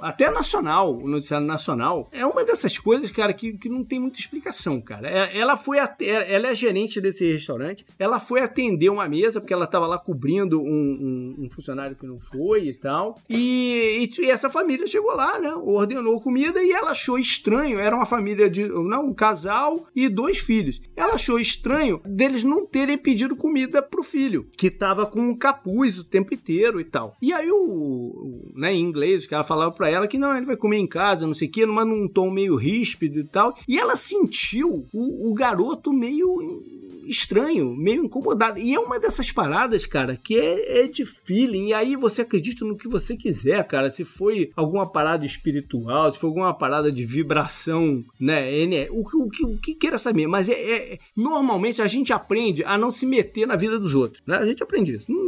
S2: até nacional, o noticiário nacional. É uma dessas coisas, cara, que, que não tem muita explicação, cara. É- Ela foi até, ela é gerente desse restaurante, ela foi atender uma mesa, porque ela estava lá cobrindo um, um- um funcionário que não foi e tal. E, e- e essa família chegou lá, né? Ordenou comida e ela achou estranho. Era uma família de. Não, um casal e dois filhos. Ela achou estranho deles não terem pedido comida pro filho, que tava com um capuz o tempo inteiro e tal. E aí o. o- né, em inglês, os caras falavam pra ela que não, ele vai comer em casa, não sei o quê, mas num tom meio ríspido e tal. E ela sentiu o, o garoto meio estranho, meio incomodado. E é uma dessas paradas, cara, que é, é de feeling. E aí você acredita no que você quiser, cara. Se foi alguma parada espiritual, se foi alguma parada de vibração, né? N- O, que- o, que- o que queira saber. Mas é- é- normalmente a gente aprende a não se meter na vida dos outros, né? A gente aprende isso. Não,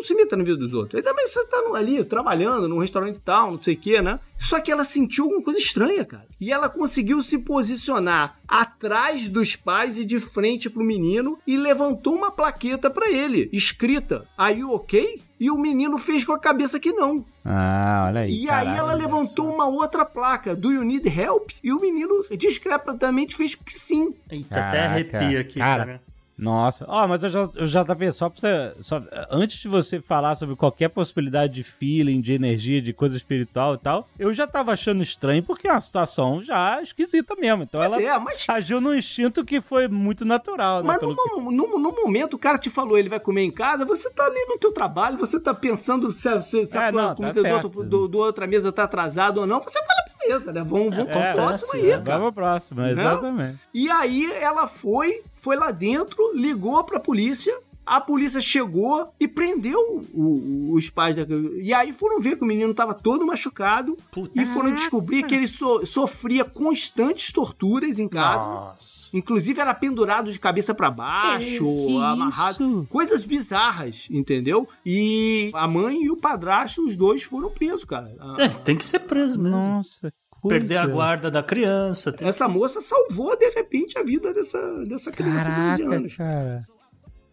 S2: não se meta na vida dos outros. Aí também você tá ali trabalhando num restaurante tal, não sei o que, né? Só que ela sentiu alguma coisa estranha, cara. E ela conseguiu se posicionar atrás dos pais e de frente pro menino e levantou uma plaqueta pra ele, escrita: Are you okay? E o menino fez com a cabeça que não.
S5: Ah, olha aí.
S2: E aí
S5: caralho.
S2: ela levantou uma outra placa: Do you need help? E o menino discretamente fez que sim.
S3: Eita, até
S5: Caraca,
S3: arrepia aqui,
S5: cara.
S3: cara.
S5: Nossa, ó, mas eu já, eu já tava só pra você, só, antes de você falar sobre qualquer possibilidade de feeling, de energia, de coisa espiritual e tal, eu já tava achando estranho porque é uma situação já esquisita mesmo. Então
S2: Mas
S5: ela
S2: é, mas
S5: agiu num instinto que foi muito natural, né?
S2: Mas
S5: pelo que-
S2: no, no- no momento o cara te falou ele vai comer em casa, você tá ali no teu trabalho, você tá pensando se, a- se, se
S5: É,
S2: a
S5: não, tá
S2: comida do,
S5: certo.
S2: outro, do- do outra mesa tá atrasada ou não, você fala, beleza, né? Vamos, vamos pro
S5: É,
S2: próximo
S3: é,
S2: aí,
S3: é,
S2: cara.
S5: Vamos pro próximo, exatamente.
S2: E aí ela foi, foi lá dentro, ligou pra polícia. A polícia chegou e prendeu o- o- os pais da. E aí foram ver que o menino tava todo machucado
S3: Putz.
S2: e foram descobrir que ele so- sofria constantes torturas em casa.
S3: Nossa.
S2: Inclusive era pendurado de cabeça pra baixo,
S4: Que
S2: amarrado.
S5: isso?
S2: Coisas bizarras, entendeu? E a mãe e o padrasto, os dois foram presos, cara. A-
S3: É, tem que ser preso mesmo.
S5: Nossa,
S3: Perder a guarda da criança.
S2: Essa moça salvou, de repente, a vida dessa, dessa criança de 12
S5: Caraca,
S2: anos.
S5: cara.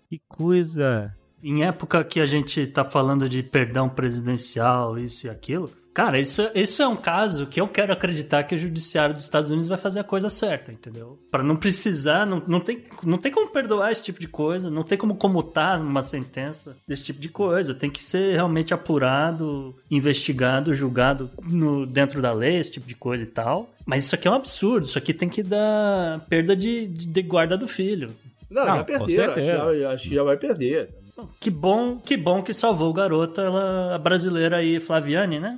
S5: Que coisa.
S3: Em época que a gente tá falando de perdão presidencial, isso e aquilo, cara, isso, isso é um caso que eu quero acreditar que o judiciário dos Estados Unidos vai fazer a coisa certa, entendeu? Pra não precisar, não, não, tem, não tem como perdoar esse tipo de coisa, não tem como comutar uma sentença desse tipo de coisa. Tem que ser realmente apurado, investigado, julgado no, dentro da lei, esse tipo de coisa e tal. Mas isso aqui é um absurdo, isso aqui tem que dar perda de, de guarda do filho.
S2: Não,
S5: Não,
S2: já
S5: com
S2: perderam. Acho, já- acho que já vai perder.
S3: Que bom, que bom que salvou o garoto, ela a brasileira aí, Flaviane, né?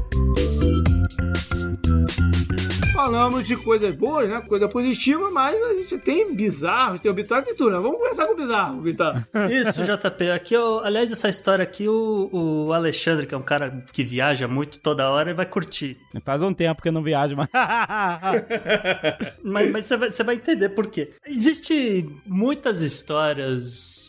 S2: Falamos de coisas boas, né? Coisa positiva, mas a gente tem bizarro, tem obituário, tem tudo, né? Vamos começar com o bizarro, Gustavo.
S3: Isso, JP. Aqui, eu, aliás, essa história aqui, o, o Alexandre, que é um cara que viaja muito toda hora, ele vai curtir.
S5: Faz um tempo que eu não viajo, mas.
S3: Mas, mas você, vai, você vai entender por quê. Existe muitas histórias,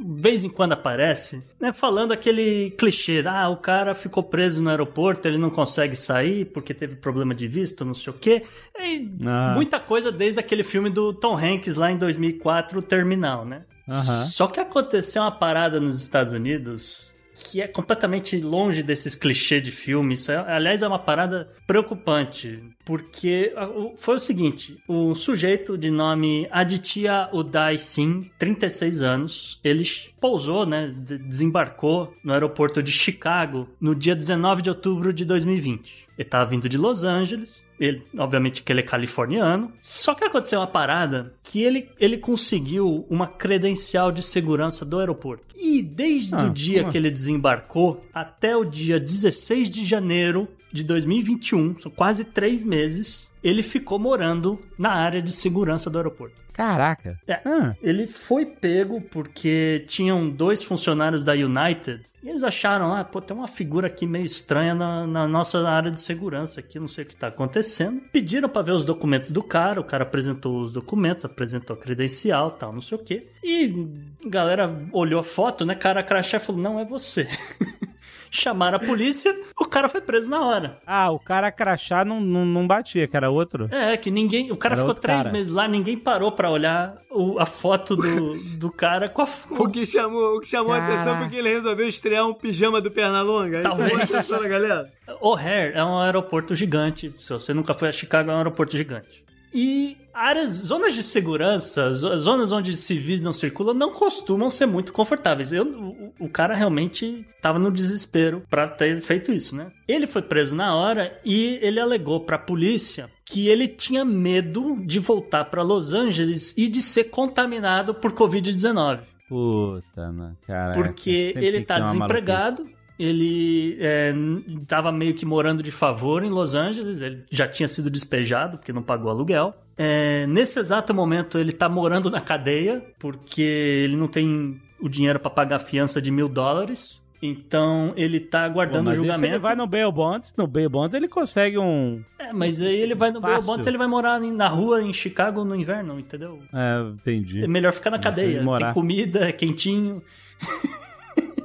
S3: de vez em quando aparece, né? Falando aquele clichê, ah, o cara ficou preso no aeroporto, ele não consegue sair porque teve problema de visto, não sei o quê. E
S5: Ah.
S3: Muita coisa desde aquele filme do Tom Hanks lá em 2004, o Terminal, né?
S5: Aham.
S3: Só que aconteceu uma parada nos Estados Unidos que é completamente longe desses clichês de filme. Isso é, aliás, é uma parada preocupante, porque ah, foi o seguinte: o sujeito de nome Aditya Uday Singh, 36 anos, ele pousou, né, de- desembarcou no aeroporto de Chicago no dia 19 de outubro de 2020. Ele estava vindo de Los Angeles, ele, obviamente que ele é californiano. Só que aconteceu uma parada que ele, ele conseguiu uma credencial de segurança do aeroporto. E desde
S5: Ah,
S3: o dia
S5: como
S3: que ele desembarcou até o dia 16 de janeiro de 2021, são quase três meses, ele ficou morando na área de segurança do aeroporto.
S5: Caraca.
S3: É.
S5: Ah,
S3: Ele foi pego porque tinham dois funcionários da United e eles acharam, ah, pô, tem uma figura aqui meio estranha na, na nossa área de segurança aqui, não sei o que tá acontecendo. Pediram pra ver os documentos do cara, o cara apresentou os documentos, apresentou a credencial, tal, não sei o que. E a galera olhou a foto, né, cara crachá e falou, não, é você. Chamaram a polícia, o cara foi preso na hora.
S5: Ah, o cara crachá não, não, não batia, que era outro.
S3: É, que ninguém. O cara
S5: Era
S3: ficou três
S5: cara.
S3: meses lá, ninguém parou pra olhar o- a foto do, do cara com a. com-
S2: O que chamou, o que chamou a atenção foi que ele resolveu estrear um pijama do Pernalonga. Isso
S3: Talvez.
S2: atenção da galera.
S3: O'Hare é um aeroporto gigante. Se você nunca foi a Chicago, é um aeroporto gigante. E áreas, zonas de segurança, zo- zonas onde civis não circulam, não costumam ser muito confortáveis. Eu, o, o cara realmente tava no desespero pra ter feito isso, né? Ele foi preso na hora e ele alegou pra polícia que ele tinha medo de voltar pra Los Angeles e de ser contaminado por Covid-19.
S5: Puta, né, cara.
S3: Porque ele tá desempregado, ele é, n- tava meio que morando de favor em Los Angeles, ele já tinha sido despejado porque não pagou aluguel. É, nesse exato momento ele tá morando na cadeia porque ele não tem o dinheiro pra pagar a fiança de mil dólares. Então ele tá aguardando o julgamento.
S5: Ele vai no Bail Bonds, no Bail Bonds ele consegue um.
S3: É, mas aí ele vai no
S5: Fácil.
S3: Bail Bonds, ele vai morar na rua em Chicago no inverno, entendeu?
S5: É, entendi.
S3: É melhor ficar na cadeia. Tem comida, é quentinho.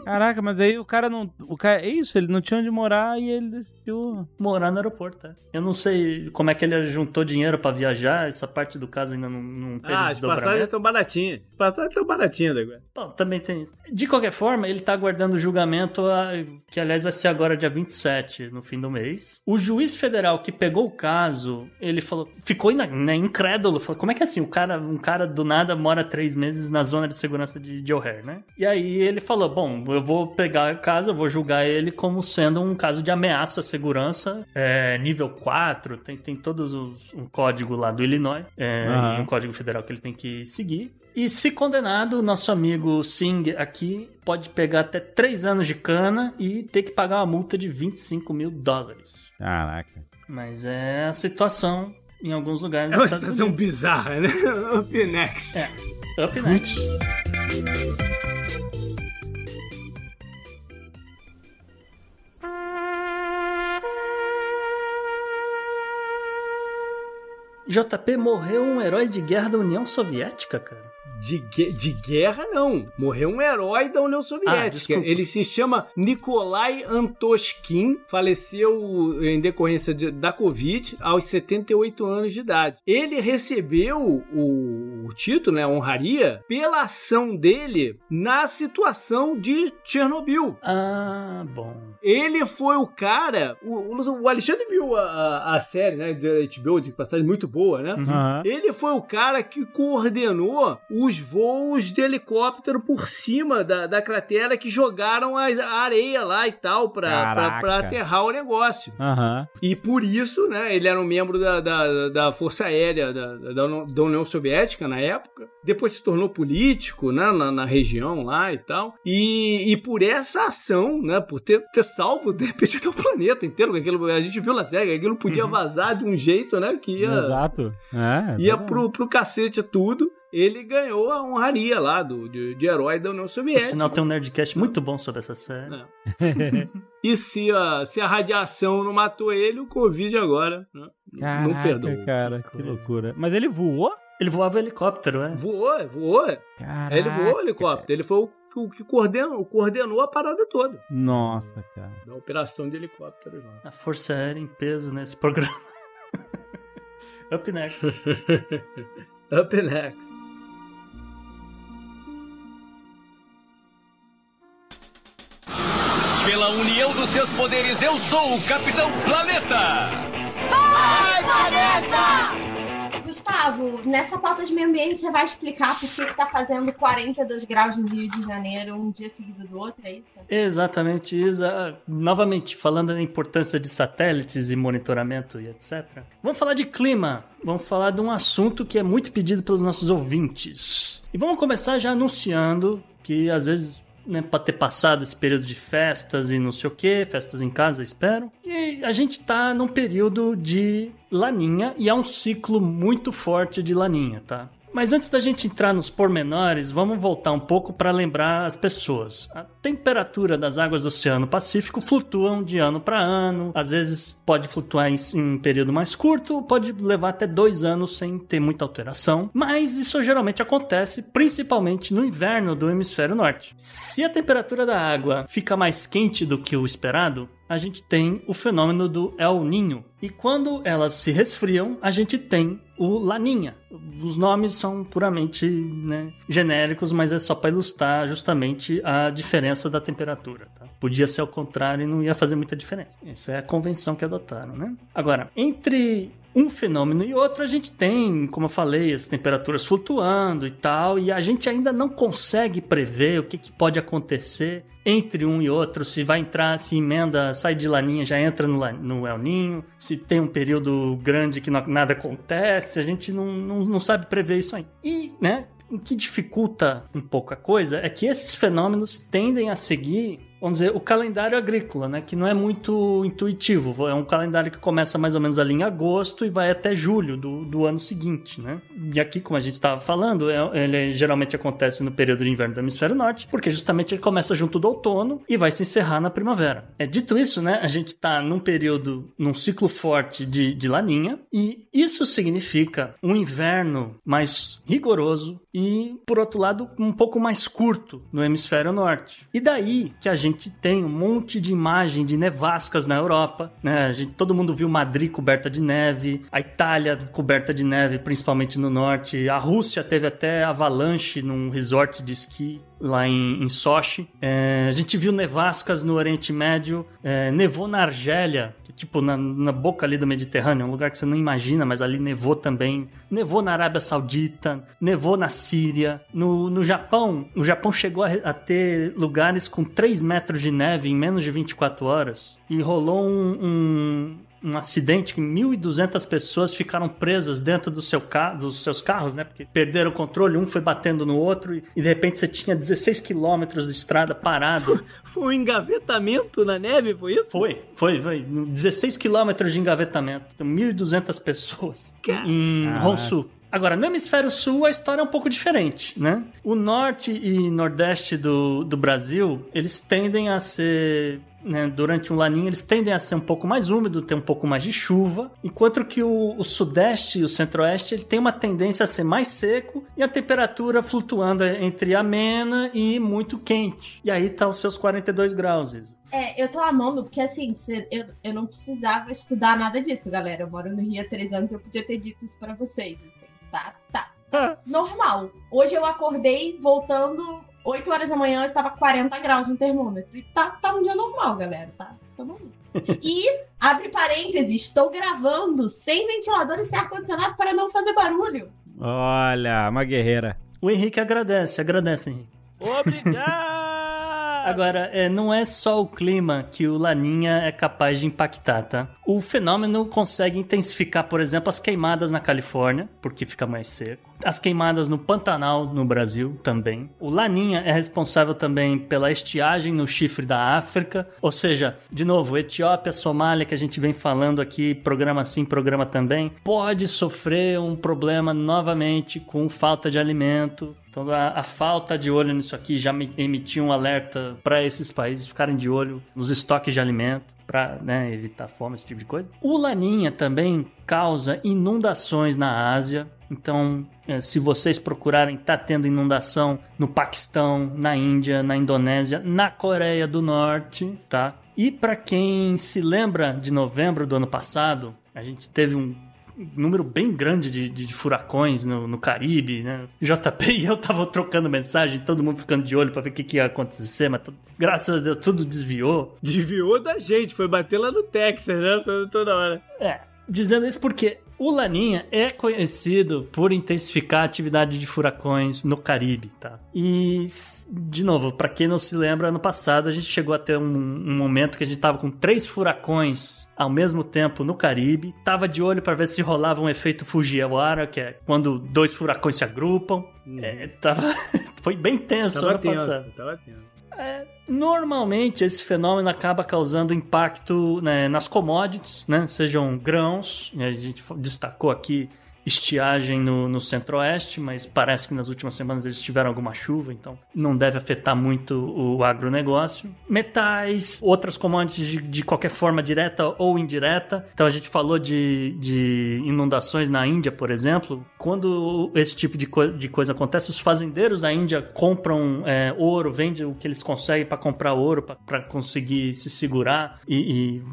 S5: Caraca, mas aí o cara não. O cara, é isso, ele não tinha onde morar e ele decidiu.
S3: morar no aeroporto, é. Eu não sei como é que ele juntou dinheiro pra viajar, essa parte do caso ainda não, não teve
S2: Ah, as passagens estão baratinhas. As passagens estão baratinhas agora.
S3: Bom, também tem isso. De qualquer forma, ele tá aguardando o julgamento, que aliás vai ser agora dia 27, no fim do mês. O juiz federal que pegou o caso, ele falou, ficou né, incrédulo, falou, como é que é assim, o cara, um cara do nada mora três meses na zona de segurança de, de O'Hare, né? E aí ele falou, bom, eu vou pegar o caso, eu vou julgar ele como sendo um caso de ameaça à segurança, é, nível 4, tem, tem todos os, um código lá do Illinois, é, e um código federal que ele tem que seguir. E se condenado, nosso amigo Singh aqui pode pegar até 3 anos de cana e ter que pagar uma multa de 25 mil dólares.
S5: Caraca.
S3: Mas é a situação em alguns lugares
S2: É uma
S3: Estados
S2: situação
S3: Unidos.
S2: bizarra, né? Up next.
S3: É. Up next. JP morreu um herói de guerra da União Soviética, cara.
S2: De, de guerra, não. Morreu um herói da União
S3: Ah,
S2: Soviética.
S3: desculpa.
S2: Ele se chama Nikolai Antoshkin. Faleceu em decorrência de- da Covid aos 78 anos de idade. Ele recebeu o, o título, né, a honraria, pela ação dele na situação de Chernobyl.
S3: Ah, bom.
S2: Ele foi o cara. O, o Alexandre viu a, a, série, né? De HBO, de passagem muito boa, né?
S3: Uhum.
S2: Ele foi o cara que coordenou os voos de helicóptero por cima da, da cratera que jogaram a areia lá e tal pra, pra, pra aterrar o negócio.
S5: Aham.
S2: E por isso, né, ele era um membro da, da, da Força Aérea da, da União Soviética na época. Depois se tornou político, né, na, na região lá e tal. E, e por essa ação, né, por ter, ter salvo, de repente, até o planeta inteiro. Aquilo, a gente viu na série, aquilo podia vazar de um jeito, né, que ia,
S5: Exato. É,
S2: ia pro, pro cacete tudo. Ele ganhou a honraria lá do, de, de herói da União
S3: Por
S2: Soviética.
S3: sinal, tem um Nerdcast muito bom sobre essa série.
S2: É. E se a, se a radiação não matou ele, o Covid agora né, não
S5: Caraca,
S2: perdoa.
S5: cara,
S3: Que
S5: que, loucura. Mas ele voou?
S3: Ele voava helicóptero, é.
S2: Voou, voou.
S5: Caraca.
S2: Ele voou o helicóptero. Ele foi o, que- o que coordenou, coordenou a parada toda
S5: Nossa, cara.
S2: da operação de helicópteros lá.
S3: A Força Aérea em peso nesse programa. Up next.
S2: Up next.
S8: Pela união dos seus poderes, eu sou o Capitão Planeta!
S4: Gustavo, nessa pauta de meio ambiente, você vai explicar por que, que tá fazendo 42 graus no Rio de Janeiro um dia seguido do outro, é isso?
S3: Exatamente, Isa. Novamente, falando da importância de satélites e monitoramento e etc. Vamos falar de clima. Vamos falar de um assunto que é muito pedido pelos nossos ouvintes. E vamos começar já anunciando que às vezes né, pode ter passado esse período de festas e não sei o que, festas em casa, espero. E a gente tá num período de laninha e é um ciclo muito forte de laninha, tá? Mas antes da gente entrar nos pormenores, vamos voltar um pouco para lembrar as pessoas. A temperatura das águas do Oceano Pacífico flutuam de ano para ano. Às vezes pode flutuar em, em um período mais curto, pode levar até dois anos sem ter muita alteração. Mas isso geralmente acontece principalmente no inverno do hemisfério norte. Se a temperatura da água fica mais quente do que o esperado, a gente tem o fenômeno do El Ninho. E quando elas se resfriam, a gente tem o Laninha. Os nomes são puramente né, genéricos, mas é só para ilustrar justamente a diferença da temperatura. Tá? Podia ser ao contrário e não ia fazer muita diferença. Essa é a convenção que adotaram, né? Agora, entre um fenômeno e outro, a gente tem, como eu falei, as temperaturas flutuando e tal, e a gente ainda não consegue prever o que, que pode acontecer entre um e outro, se vai entrar, se emenda, sai de laninha, já entra no, no El Ninho, se tem um período grande que não, nada acontece, a gente não, não, não sabe prever isso aí. E, né, o que dificulta um pouco a coisa é que esses fenômenos tendem a seguir vamos dizer, o calendário agrícola, né? Que não é muito intuitivo. É um calendário que começa mais ou menos ali em agosto e vai até julho do, do ano seguinte, né? E aqui, como a gente estava falando, é, ele geralmente acontece no período de inverno do hemisfério norte, porque justamente ele começa junto do outono e vai se encerrar na primavera. É dito isso, né? A gente está num período, num ciclo forte de, de laninha, e isso significa um inverno mais rigoroso e, por outro lado, um pouco mais curto no hemisfério norte. E daí que a gente gente tem um monte de imagem de nevascas na Europa, né? A gente, todo mundo viu Madrid coberta de neve, a Itália coberta de neve, principalmente no norte, a Rússia teve até avalanche num resort de esqui lá em, em Sochi. É, a gente viu nevascas no Oriente Médio, é, nevou na Argélia, que, tipo na, na, boca ali do Mediterrâneo, um lugar que você não imagina, mas ali nevou também. Nevou na Arábia Saudita, nevou na Síria. No, no Japão, o Japão chegou a, a ter lugares com 3 metros de neve em menos de 24 horas. E rolou um, um um acidente que 1.200 pessoas ficaram presas dentro do seu dos seus carros, né? Porque perderam o controle, um foi batendo no outro e, e de repente você tinha 16 quilômetros de estrada parado.
S2: Foi um engavetamento na neve, foi isso?
S3: Foi, foi, foi. 16 quilômetros de engavetamento. 1.200 pessoas Car... em Honshu. Agora, no hemisfério sul, a história é um pouco diferente, né? O norte e nordeste do, do Brasil, eles tendem a ser né, durante um laninho, eles tendem a ser um pouco mais úmido, ter um pouco mais de chuva, enquanto que o, o sudeste e o centro-oeste ele tem uma tendência a ser mais seco e a temperatura flutuando entre amena e muito quente. E aí tá os seus 42 graus.
S4: É, eu tô amando, porque assim, eu, eu não precisava estudar nada disso, galera. Eu moro no Rio há três anos, eu podia ter dito isso pra vocês. Assim. Tá, tá. Normal. Hoje eu acordei voltando 8 horas da manhã tava 40 graus no termômetro. E tá, tá um dia normal, galera. Tá, tamo aí. E, abre parênteses, estou gravando sem ventilador e sem ar-condicionado para não fazer barulho.
S5: Olha, uma guerreira.
S3: O Henrique agradece, agradece, Henrique.
S5: Obrigado!
S3: Agora, é, não é só o clima que o Laninha é capaz de impactar, tá? O fenômeno consegue intensificar, por exemplo, as queimadas na Califórnia, porque fica mais seco. As queimadas no Pantanal, no Brasil, também. O Laninha é responsável também pela estiagem no chifre da África. Ou seja, de novo, Etiópia, Somália, que a gente vem falando aqui, programa sim, programa também, pode sofrer um problema novamente com falta de alimento, então a, a, falta de olho nisso aqui já emitiu um alerta para esses países ficarem de olho nos estoques de alimento para né, evitar fome, esse tipo de coisa. O Laninha também causa inundações na Ásia. Então, é, se vocês procurarem, tá tendo inundação no Paquistão, na Índia, na Indonésia, na Coreia do Norte, tá? E para quem se lembra de novembro do ano passado, a gente teve um número bem grande de, de, de furacões no, no, Caribe, né? JP e eu tava trocando mensagem, todo mundo ficando de olho para ver o que, que, ia acontecer, mas graças a Deus tudo desviou.
S2: Desviou da gente, foi bater lá no Texas, né? Foi toda hora.
S3: É, dizendo isso porque o Laninha é conhecido por intensificar a atividade de furacões no Caribe, tá? E, de novo, para quem não se lembra, ano passado a gente chegou a ter um, um momento que a gente tava com três furacões ao mesmo tempo no Caribe. Tava de olho para ver se rolava um efeito Fujiwara, que é quando dois furacões se agrupam. É, tava... Foi bem tenso
S2: Tava
S3: ano
S2: tenso,
S3: passado.
S2: tava tenso.
S3: É, normalmente esse fenômeno acaba causando impacto né, nas commodities, né, sejam grãos, a gente destacou aqui estiagem no, no centro-oeste, mas parece que nas últimas semanas eles tiveram alguma chuva, então não deve afetar muito o agronegócio. Metais, outras commodities de, de qualquer forma, direta ou indireta. Então a gente falou de, de inundações na Índia, por exemplo. Quando esse tipo de, coi- de coisa acontece, os fazendeiros da Índia compram é, ouro, vendem o que eles conseguem para comprar ouro, para conseguir se segurar e,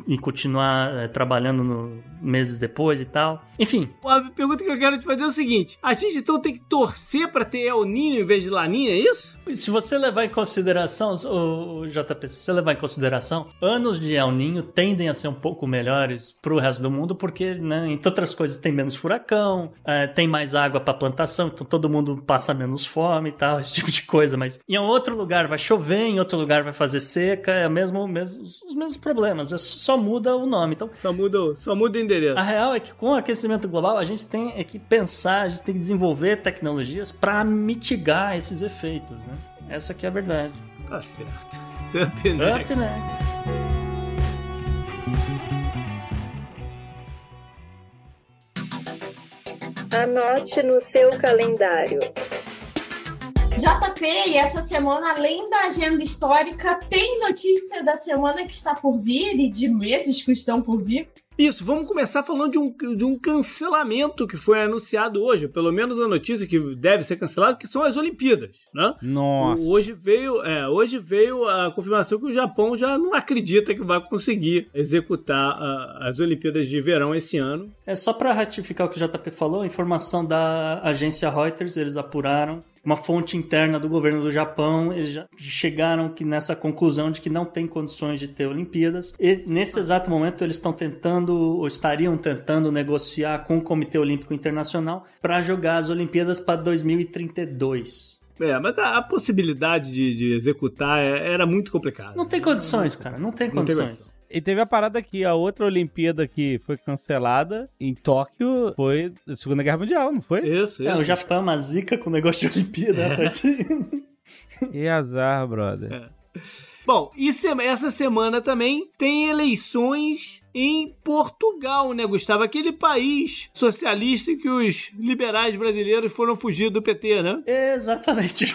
S3: e- e continuar é, trabalhando no- meses depois e tal. Enfim,
S2: pergunta que eu quero te fazer é o seguinte: a gente então tem que torcer pra ter El Ninho em vez de Laninha, é isso?
S3: Se você levar em consideração, o, o JP, se você levar em consideração, anos de El Ninho tendem a ser um pouco melhores pro resto do mundo, porque, né, entre outras coisas, tem menos furacão, é, tem mais água pra plantação, então todo mundo passa menos fome e tal, esse tipo de coisa. Mas em outro lugar vai chover, em outro lugar vai fazer seca, é o mesmo, mesmo, os mesmos problemas, é só muda o nome. Então,
S2: Só muda, só muda o endereço.
S3: a real é que com o aquecimento global a gente tem é que pensar, a gente tem que desenvolver tecnologias para mitigar esses efeitos, né? Essa que é a verdade.
S2: Tá certo. Up next.
S3: Up next.
S9: Anote no seu calendário.
S4: JP, e essa semana, além da agenda histórica, tem notícia da semana que está por vir e de meses que estão por vir?
S2: Isso, vamos começar falando de um, de um cancelamento que foi anunciado hoje, pelo menos a notícia que deve ser cancelado, que são as Olimpíadas, né?
S5: Nossa.
S2: Hoje veio, é, hoje veio a confirmação que o Japão já não acredita que vai conseguir executar ah, as Olimpíadas de verão esse ano.
S3: É só para ratificar o que o JP falou, a informação da agência Reuters, eles apuraram uma fonte interna do governo do Japão, eles já chegaram que nessa conclusão de que não tem condições de ter Olimpíadas. E nesse exato momento eles estão tentando ou estariam tentando negociar com o Comitê Olímpico Internacional para jogar as Olimpíadas para 2032.
S2: É, mas a, a possibilidade de, de executar é- era muito complicada.
S3: Não tem condições, cara, não tem
S2: Não tem
S3: condições.
S5: E teve a parada que a outra Olimpíada que foi cancelada em Tóquio foi a Segunda Guerra Mundial, não foi?
S2: Isso,
S3: É,
S2: isso.
S3: o Japão é uma zica com o negócio de Olimpíada, rapaz.
S5: E azar, brother.
S2: É. Bom, e se- essa semana também tem eleições em Portugal, né, Gustavo? Aquele país socialista em que os liberais brasileiros foram fugir do PT, né?
S3: Exatamente.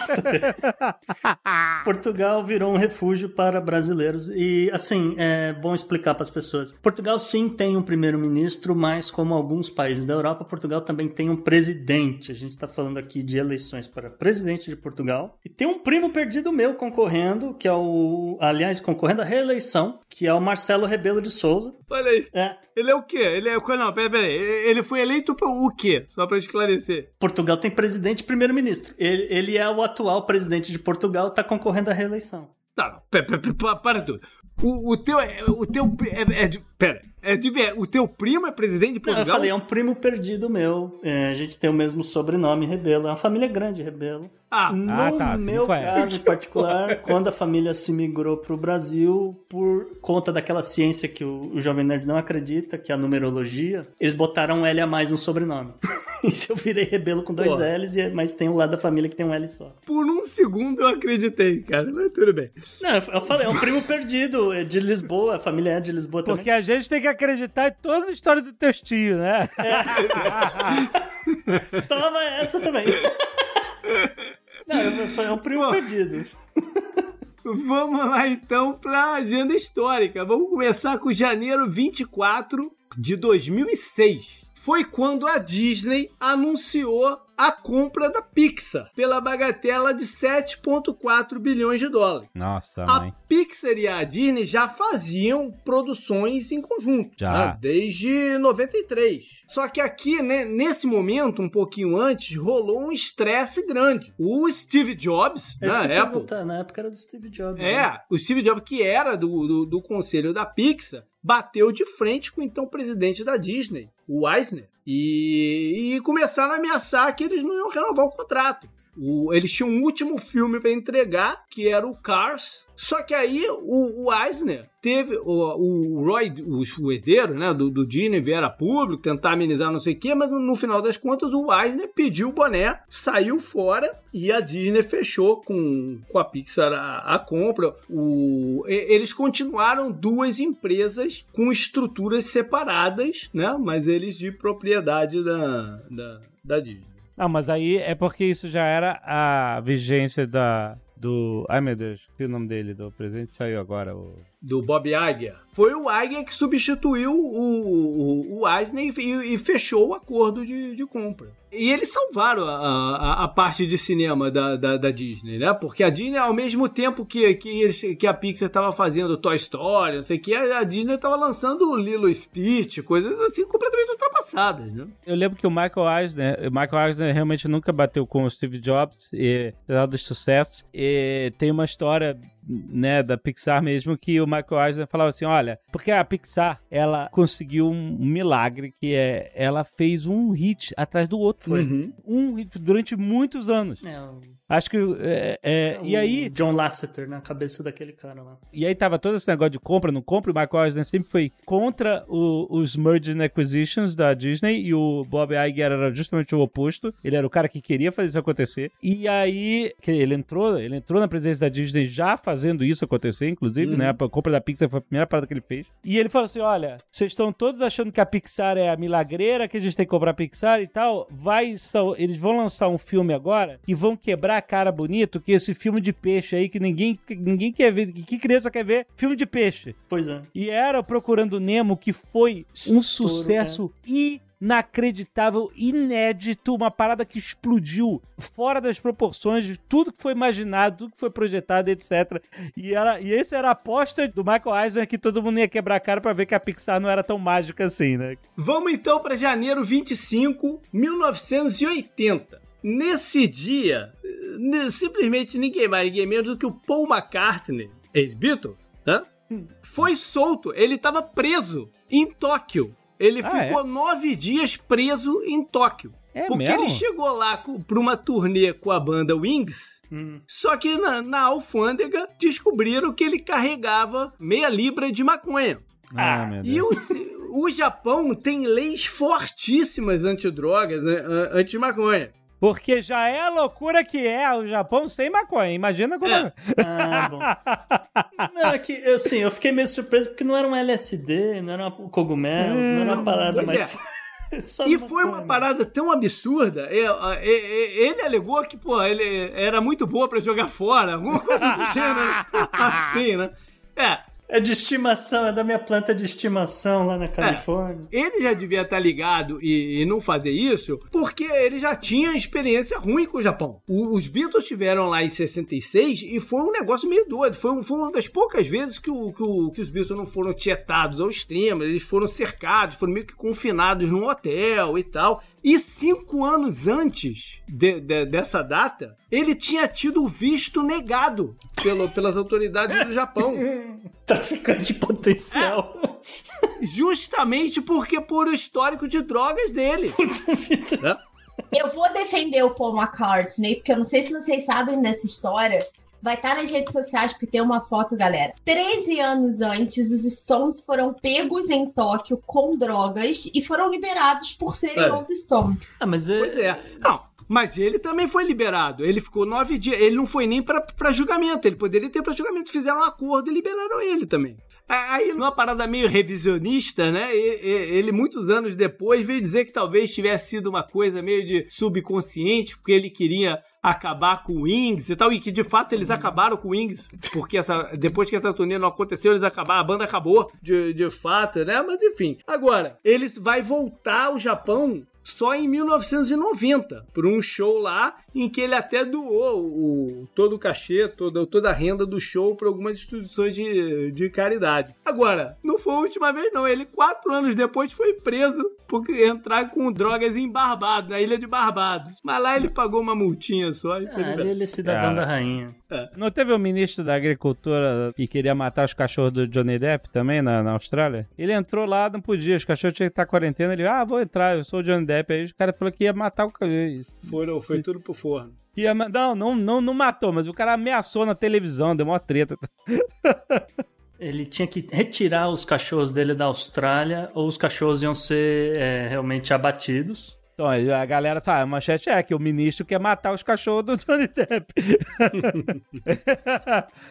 S3: Portugal virou um refúgio para brasileiros. E, assim, é bom explicar para as pessoas. Portugal, sim, tem um primeiro-ministro, mas, como alguns países da Europa, Portugal também tem um presidente. A gente está falando aqui de eleições para presidente de Portugal. E tem um primo perdido meu concorrendo, que é o. Aliás, concorrendo à reeleição, que é o Marcelo Rebelo de Souza.
S2: Olha aí.
S3: É,
S2: Ele é o quê? Ele é. Não, peraí, peraí. Ele foi eleito por o quê? Só pra esclarecer.
S3: Portugal tem presidente e primeiro-ministro. Ele, ele é o atual presidente de Portugal, está concorrendo à reeleição.
S2: Tá, pera, pera, pera, para tudo. O, o teu. é- O teu. É, é de, pera. É de ver. O teu primo é presidente de
S3: Não, eu
S2: Portugal?
S3: falei, é um primo perdido meu. É, a gente tem o mesmo sobrenome, Rebelo. É uma família grande, Rebelo.
S2: Ah,
S3: no
S5: Ah, tá,
S3: meu caso em particular, quando a família se migrou para o Brasil, por conta daquela ciência que o, o Jovem Nerd não acredita, que é a numerologia, eles botaram um L a mais no sobrenome. e eu virei Rebelo com dois
S2: Pô.
S3: L's, e- mas tem um lado da família que tem um L só.
S2: por um segundo eu acreditei, cara. Mas tudo bem.
S3: Não, eu eu falei, é um primo perdido, é de Lisboa, a família é de Lisboa também.
S5: Porque a gente tem que acreditar em todas as histórias do teus tios, né?
S3: Toma essa também. Não, eu- foi um primo
S2: Pô.
S3: perdido.
S2: Vamos lá então para agenda histórica. Vamos começar com janeiro 24 de 2006. Foi quando a Disney anunciou a compra da Pixar pela bagatela de 7,4 bilhões de dólares.
S5: Nossa,
S2: A
S5: mãe.
S2: Pixar e a Disney já faziam produções em conjunto,
S5: Já.
S2: né? desde 93. Só que aqui, né, nesse momento, um pouquinho antes, rolou um estresse grande. O Steve Jobs,
S3: É
S2: na Apple,
S3: perguntar, Na época era do Steve Jobs. né?
S2: é, o Steve Jobs, que era do, do, do conselho da Pixar, bateu de frente com o então presidente da Disney, o Eisner, e, e começaram a ameaçar que eles não iam renovar o contrato. O, eles tinham um último filme pra entregar, que era o Cars. Só que aí o, o Eisner teve o, o Roy, o, o herdeiro né, do, do Disney, vier a público, tentar amenizar não sei o quê, mas no, no final das contas o Eisner pediu o boné, saiu fora e a Disney fechou com, com a Pixar a, a compra. O, eles continuaram duas empresas com estruturas separadas, né? Mas eles de propriedade da, da, da Disney.
S5: Não, mas aí é porque isso já era a vigência da. Do. Ai meu Deus, que o nome dele? Do presente saiu agora. O...
S2: do Bob Iger. Foi o Iger que substituiu o, o, o e, e fechou o acordo de, de compra. E eles salvaram a, a, a parte de cinema da, da, da Disney, né? Porque a Disney, ao mesmo tempo que, que, eles, que a Pixar estava fazendo Toy Story, não sei o que, a, a Disney estava lançando Lilo Stitch, coisas assim completamente ultrapassadas, né?
S5: Eu lembro que o Michael Eisner, o Michael Eisner realmente nunca bateu com o Steve Jobs, e, apesar dos sucessos. E tem uma história né, da Pixar mesmo, que o Michael Eisner falava assim, olha, porque a Pixar, ela conseguiu um milagre, que é, ela fez um hit atrás do outro.
S2: Uhum.
S5: Um hit durante muitos anos.
S3: É,
S5: Acho que, é, é, e
S3: o
S5: aí...
S3: John Lasseter na cabeça daquele cara lá.
S5: E aí tava todo esse negócio de compra, não compra, o Michael Eisner sempre foi contra o- os mergers and acquisitions da Disney e o Bob Iger era justamente o oposto. Ele era o cara que queria fazer isso acontecer. E aí, ele entrou, ele entrou na presidência da Disney já fazendo isso acontecer, inclusive,
S2: Uhum.
S5: né? A compra da Pixar foi a primeira parada que ele fez. E ele falou assim: olha, vocês estão todos achando que a Pixar é a milagreira, que a gente tem que comprar a Pixar e tal. Vai, são- eles vão lançar um filme agora e vão quebrar a cara bonito, que esse filme de peixe aí que ninguém, que ninguém quer ver, que criança quer ver? Filme de peixe.
S3: Pois é.
S5: E era o Procurando Nemo que foi um
S3: Estouro,
S5: sucesso inacreditável, inédito, uma parada que explodiu fora das proporções de tudo que foi imaginado, tudo que foi projetado, etc. E, era, e esse era a aposta do Michael Eisner que todo mundo ia quebrar a cara pra ver que a Pixar não era tão mágica assim, né?
S2: Vamos então para janeiro 25, 1980. Nesse dia, simplesmente ninguém mais, ninguém menos do que o Paul McCartney, ex-Beatles, né? foi solto. Ele estava preso em Tóquio. Ele
S5: Ah,
S2: ficou nove dias preso em Tóquio.
S5: É
S2: porque
S5: mesmo?
S2: ele chegou lá para uma turnê com a banda Wings.
S3: Hum.
S2: Só que na, na alfândega descobriram que ele carregava meia libra de maconha.
S5: Ah, meu
S2: E
S5: Deus.
S2: o, o Japão tem leis fortíssimas antidrogas, né, an- anti-maconha.
S5: Porque já é a loucura que é o Japão sem maconha. Imagina como.
S2: É.
S3: Ah, bom. Não, é que, assim, eu fiquei meio surpreso porque não era um LSD, não era um cogumelos, não era uma
S2: Não,
S3: parada mais.
S2: é.
S3: Só
S2: E foi uma parada tão absurda. é, é, é, Ele alegou que, pô, ele era muito boa pra jogar fora, alguma coisa do gênero. assim, né? É,
S3: É de estimação, é da minha planta de estimação lá na Califórnia.
S2: ele já devia estar ligado e, e não fazer isso, porque ele já tinha experiência ruim com o Japão. O- os Beatles tiveram lá em 66 e foi um negócio meio doido. Foi, um- foi uma das poucas vezes que, o- que o- que os Beatles não foram tietados ao extremo, eles foram cercados, foram meio que confinados num hotel e tal. E cinco anos antes de- de- dessa data, ele tinha tido o visto negado pelo- pelas autoridades do Japão.
S3: Traficante potencial.
S2: Justamente porque por o histórico de drogas dele. Né?
S4: Eu vou defender o Paul McCartney, porque eu não sei se vocês sabem dessa história. Vai estar nas redes sociais, porque tem uma foto, galera. 13 anos antes, os Stones foram pegos em Tóquio com drogas e foram liberados por serem
S2: Olha.
S4: os Stones.
S3: Ah, mas
S2: Pois é. Não, mas ele também foi liberado. Ele ficou nove dias. Ele não foi nem pra, pra julgamento. Ele poderia ter pra julgamento. Fizeram um acordo e liberaram ele também. Aí, numa parada meio revisionista, né? Ele, muitos anos depois, veio dizer que talvez tivesse sido uma coisa meio de subconsciente, porque ele queria acabar com o Wings e tal, e que de fato eles acabaram com o Wings, porque essa, depois que essa turnê não aconteceu, eles acabaram, a banda acabou de, de fato, né? Mas enfim. Agora, eles vai voltar ao Japão só em 1990, por um show lá em que ele até doou o, todo o cachê, toda, toda a renda do show para algumas instituições de, de caridade. Agora, não foi a última vez, não. Ele, quatro anos depois, foi preso por entrar com drogas em Barbados, na ilha de Barbados. Mas lá ele pagou uma multinha só e foi
S3: Ah, ele é cidadão
S5: Cara.
S3: da rainha.
S5: Não teve o ministro da Agricultura que queria matar os cachorros do Johnny Depp também na, na Austrália? Ele entrou lá, não podia, os cachorros tinham que estar em quarentena. Ele, ah, vou entrar, eu sou o Johnny Depp. Aí o cara falou que ia matar o cachorro.
S2: Foram, foi tudo por forno.
S5: Ia ma- não, não, não, não matou, mas o cara ameaçou na televisão, deu uma treta.
S3: Ele tinha que retirar os cachorros dele da Austrália ou os cachorros iam ser é, realmente abatidos.
S5: Então, aí a galera, sabe, a manchete é que o ministro quer matar os cachorros do Johnny Depp.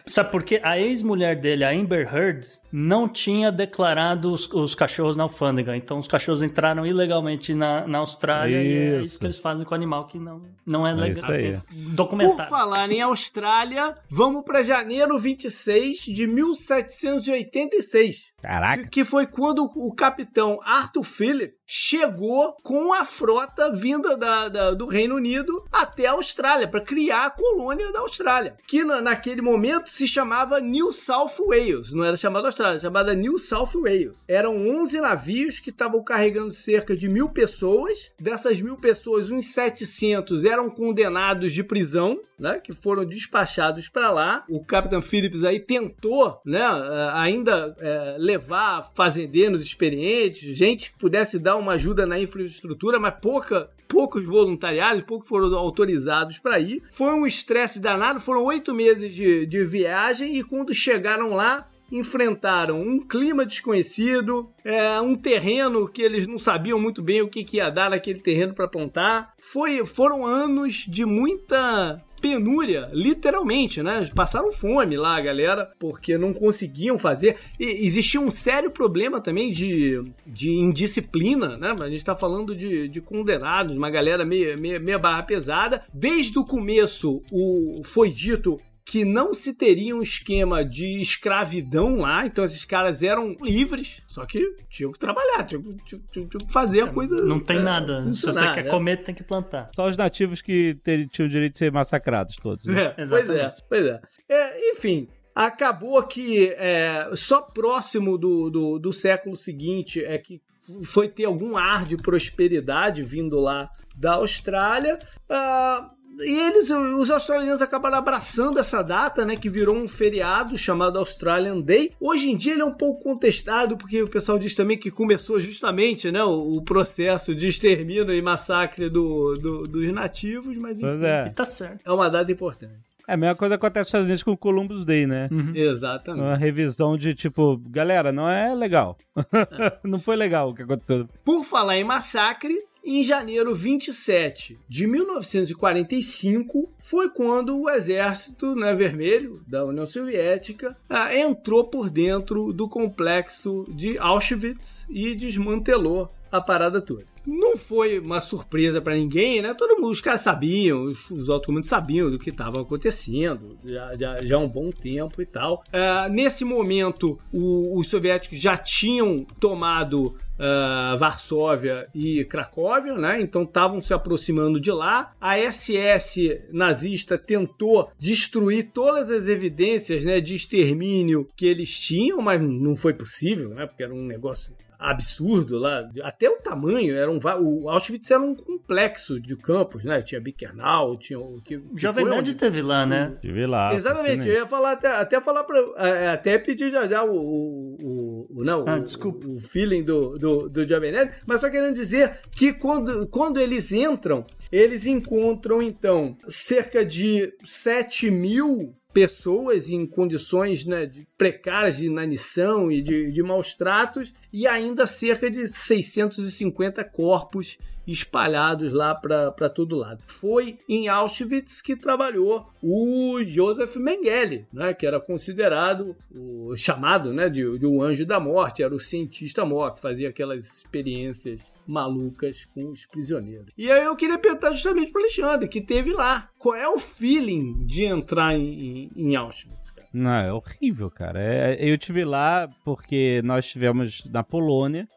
S3: Sabe por quê? A ex-mulher dele, a Amber Heard, não tinha declarado os, os cachorros na alfândega. Então os cachorros entraram ilegalmente na, na Austrália e é
S5: Isso.
S3: isso que eles fazem com o animal que não, não é
S5: É
S3: legal.
S5: isso aí.
S2: Por falar em Austrália, vamos para janeiro 26 de 1786.
S5: Caraca.
S2: Que foi quando o capitão Arthur Phillip chegou com a frota vinda da- da- do Reino Unido até a Austrália, para criar a colônia da Austrália. Que na- naquele momento se chamava New South Wales. Não era chamada Austrália, chamada New South Wales. Eram 11 navios que estavam carregando cerca de mil pessoas. Dessas mil pessoas, uns 700 eram condenados de prisão, né? Que foram despachados para lá. O Capitão Phillips aí tentou, né? eh, Ainda eh, levar fazendeiros experientes, gente que pudesse dar uma ajuda na infraestrutura, mas pouca, poucos voluntariados, poucos foram autorizados para ir. Foi um estresse danado, foram oito meses de, de viagem e quando chegaram lá, enfrentaram um clima desconhecido, é, um terreno que eles não sabiam muito bem o que, que ia dar naquele terreno para plantar. Foi, foram anos de muita penúria, literalmente, né? Passaram fome lá, galera, porque não conseguiam fazer. E existia um sério problema também de, de indisciplina, né? A gente tá falando de, de condenados, uma galera meia, meia, meia barra pesada. Desde o começo, o, foi dito que não se teria um esquema de escravidão lá, então esses caras eram livres, só que tinham que trabalhar, tinham, que- tinham- tinham- tinham que fazer a coisa.
S3: Não tem
S2: é,
S3: nada. Se você quer
S2: né?
S3: comer, tem que plantar.
S5: Só os nativos que ter- tinham o direito de ser massacrados todos. né?
S2: É, pois é,
S3: Exatamente.
S2: pois é. É, Enfim, acabou que é, só próximo do, do, do século seguinte é que foi ter algum ar de prosperidade vindo lá da Austrália. Ah, e eles, os australianos acabaram abraçando essa data, né, que virou um feriado chamado Australian Day. Hoje em dia ele é um pouco contestado, porque o pessoal diz também que começou justamente, né, o, o processo de extermínio e massacre do, do- dos nativos, mas enfim,
S5: é.
S3: E tá certo.
S2: é uma data importante.
S5: É a mesma coisa que acontece nos Estados Unidos com o Columbus Day, né?
S2: Exatamente.
S5: Uma revisão de tipo, galera, não é legal. não foi legal o que aconteceu.
S2: Por falar em massacre, em janeiro 27 de 1945 foi quando o exército né, vermelho da União Soviética ah, entrou por dentro do complexo de Auschwitz e desmantelou a parada toda. Não foi uma surpresa pra ninguém, né? Todo mundo, os caras sabiam, os, os altos comandos sabiam do que estava acontecendo já, já, já há um bom tempo e tal. Ah, nesse momento, o- os soviéticos já tinham tomado ah, Varsóvia e Cracóvia, né? Então estavam se aproximando de lá. A SS nazista tentou destruir todas as evidências, né, de extermínio que eles tinham, mas não foi possível, né? Porque era um negócio absurdo lá, até o tamanho, era um, o Auschwitz era um complexo de campos, né? Tinha Bickernau, tinha o que, que
S3: Jovem Nerd teve lá, né?
S5: Tive lá.
S2: Exatamente, eu ia falar até, até falar para até pedir já já o, o, o- o- não,
S3: Ah,
S2: o,
S3: desculpa.
S2: o feeling do, do, do Jovem Nerd, mas só querendo dizer que quando, quando eles entram, eles encontram então cerca de 7 mil pessoas em condições né, de- precárias de inanição e de, de maus tratos e ainda cerca de 650 corpos espalhados lá para todo lado. Foi em Auschwitz que trabalhou o Joseph Mengele, né, que era considerado o chamado né, de, de um anjo da morte, era o cientista mor que fazia aquelas experiências malucas com os prisioneiros. E aí eu queria perguntar justamente para Alexandre, que teve lá, qual é o feeling de entrar em, em- em Auschwitz? Cara?
S5: Não, é horrível, cara. É, eu tive lá porque nós estivemos na Polônia,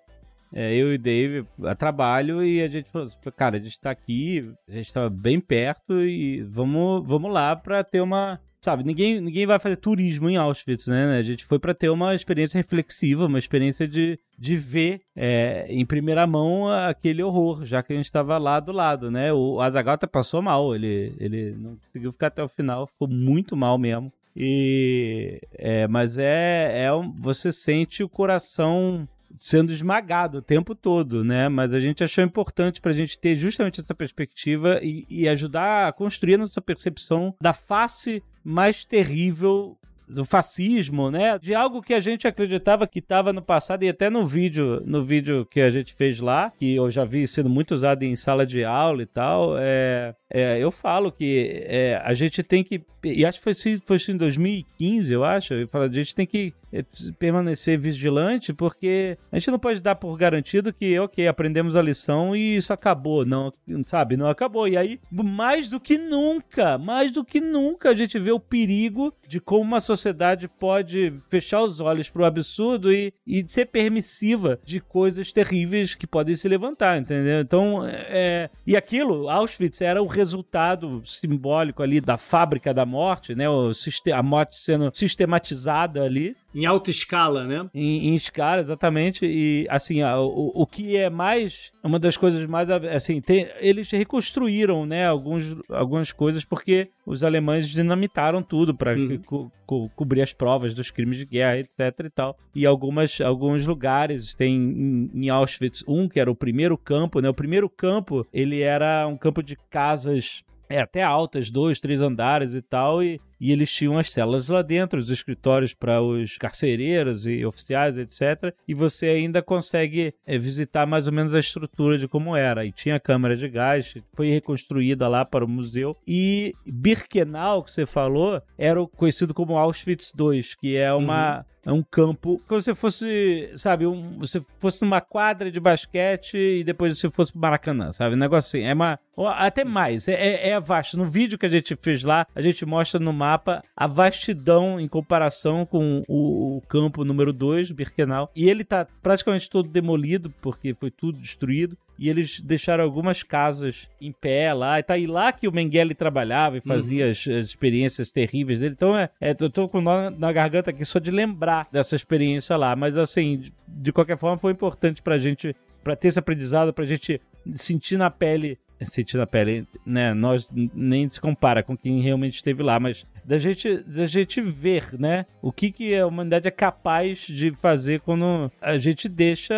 S5: é, eu e o Dave a trabalho, e a gente falou assim, cara, a gente tá aqui, a gente tá bem perto e vamos, vamos lá pra ter uma. Sabe, ninguém, ninguém vai fazer turismo em Auschwitz, né? A gente foi pra ter uma experiência reflexiva, uma experiência de, de ver é, em primeira mão aquele horror, já que a gente tava lá do lado, né? O Azaghal até passou mal, ele, ele não conseguiu ficar até o final, ficou muito mal mesmo. E é, mas é, é você sente o coração sendo esmagado o tempo todo, né? Mas a gente achou importante para a gente ter justamente essa perspectiva e, e ajudar a construir a nossa percepção da face mais terrível do fascismo, né? De algo que a gente acreditava que estava no passado e até no vídeo, no vídeo que a gente fez lá, que eu já vi sendo muito usado em sala de aula e tal, é, é eu falo que é, a gente tem que e acho que foi, foi em 2015, eu acho, eu falo, a gente tem que é, permanecer vigilante porque a gente não pode dar por garantido que, ok, aprendemos a lição e isso acabou, não, sabe, não acabou. E aí, mais do que nunca, mais do que nunca, a gente vê o perigo de como uma sociedade sociedade pode fechar os olhos para o absurdo e, e ser permissiva de coisas terríveis que podem se levantar, entendeu? Então, é, e aquilo, Auschwitz era o resultado simbólico ali da fábrica da morte, né? O, a morte sendo sistematizada ali.
S2: Em alta escala, né?
S5: Em, em escala, exatamente. E, assim, o, o que é mais. Uma das coisas mais. Assim, tem, eles reconstruíram, né? Alguns, algumas coisas porque os alemães dinamitaram tudo para uhum. co co cobrir as provas dos crimes de guerra, etc e tal. E algumas, alguns lugares, tem em, em Auschwitz um, que era o primeiro campo, né? O primeiro campo, ele era um campo de casas é, até altas, dois, três andares e tal, e, e eles tinham as celas lá dentro, os escritórios para os carcereiros e oficiais, etc. E você ainda consegue é, visitar mais ou menos a estrutura de como era. E tinha câmera de gás, foi reconstruída lá para o museu. E Birkenau, que você falou, era o conhecido como Auschwitz II, que é uma. Uhum. É um campo. Que você fosse, sabe, um, você fosse numa quadra de basquete e depois você fosse pro Maracanã, sabe? Um negócio assim. É uma. Até mais. É, é, é vasto. No vídeo que a gente fez lá, a gente mostra no mapa mapa a vastidão em comparação com o, o campo número 2, Birkenau. E ele tá praticamente todo demolido, porque foi tudo destruído. E eles deixaram algumas casas em pé lá. E tá aí lá que o Mengele trabalhava e fazia uhum. as, as, experiências terríveis dele. Então é, é eu tô com nó na garganta aqui só de lembrar dessa experiência lá. Mas assim, de, de qualquer forma, foi importante pra gente, pra ter esse aprendizado, pra gente sentir na pele sentir na pele, né? Nós nem se compara com quem realmente esteve lá, mas da gente, da gente ver, né? O que, que a humanidade é capaz de fazer quando a gente deixa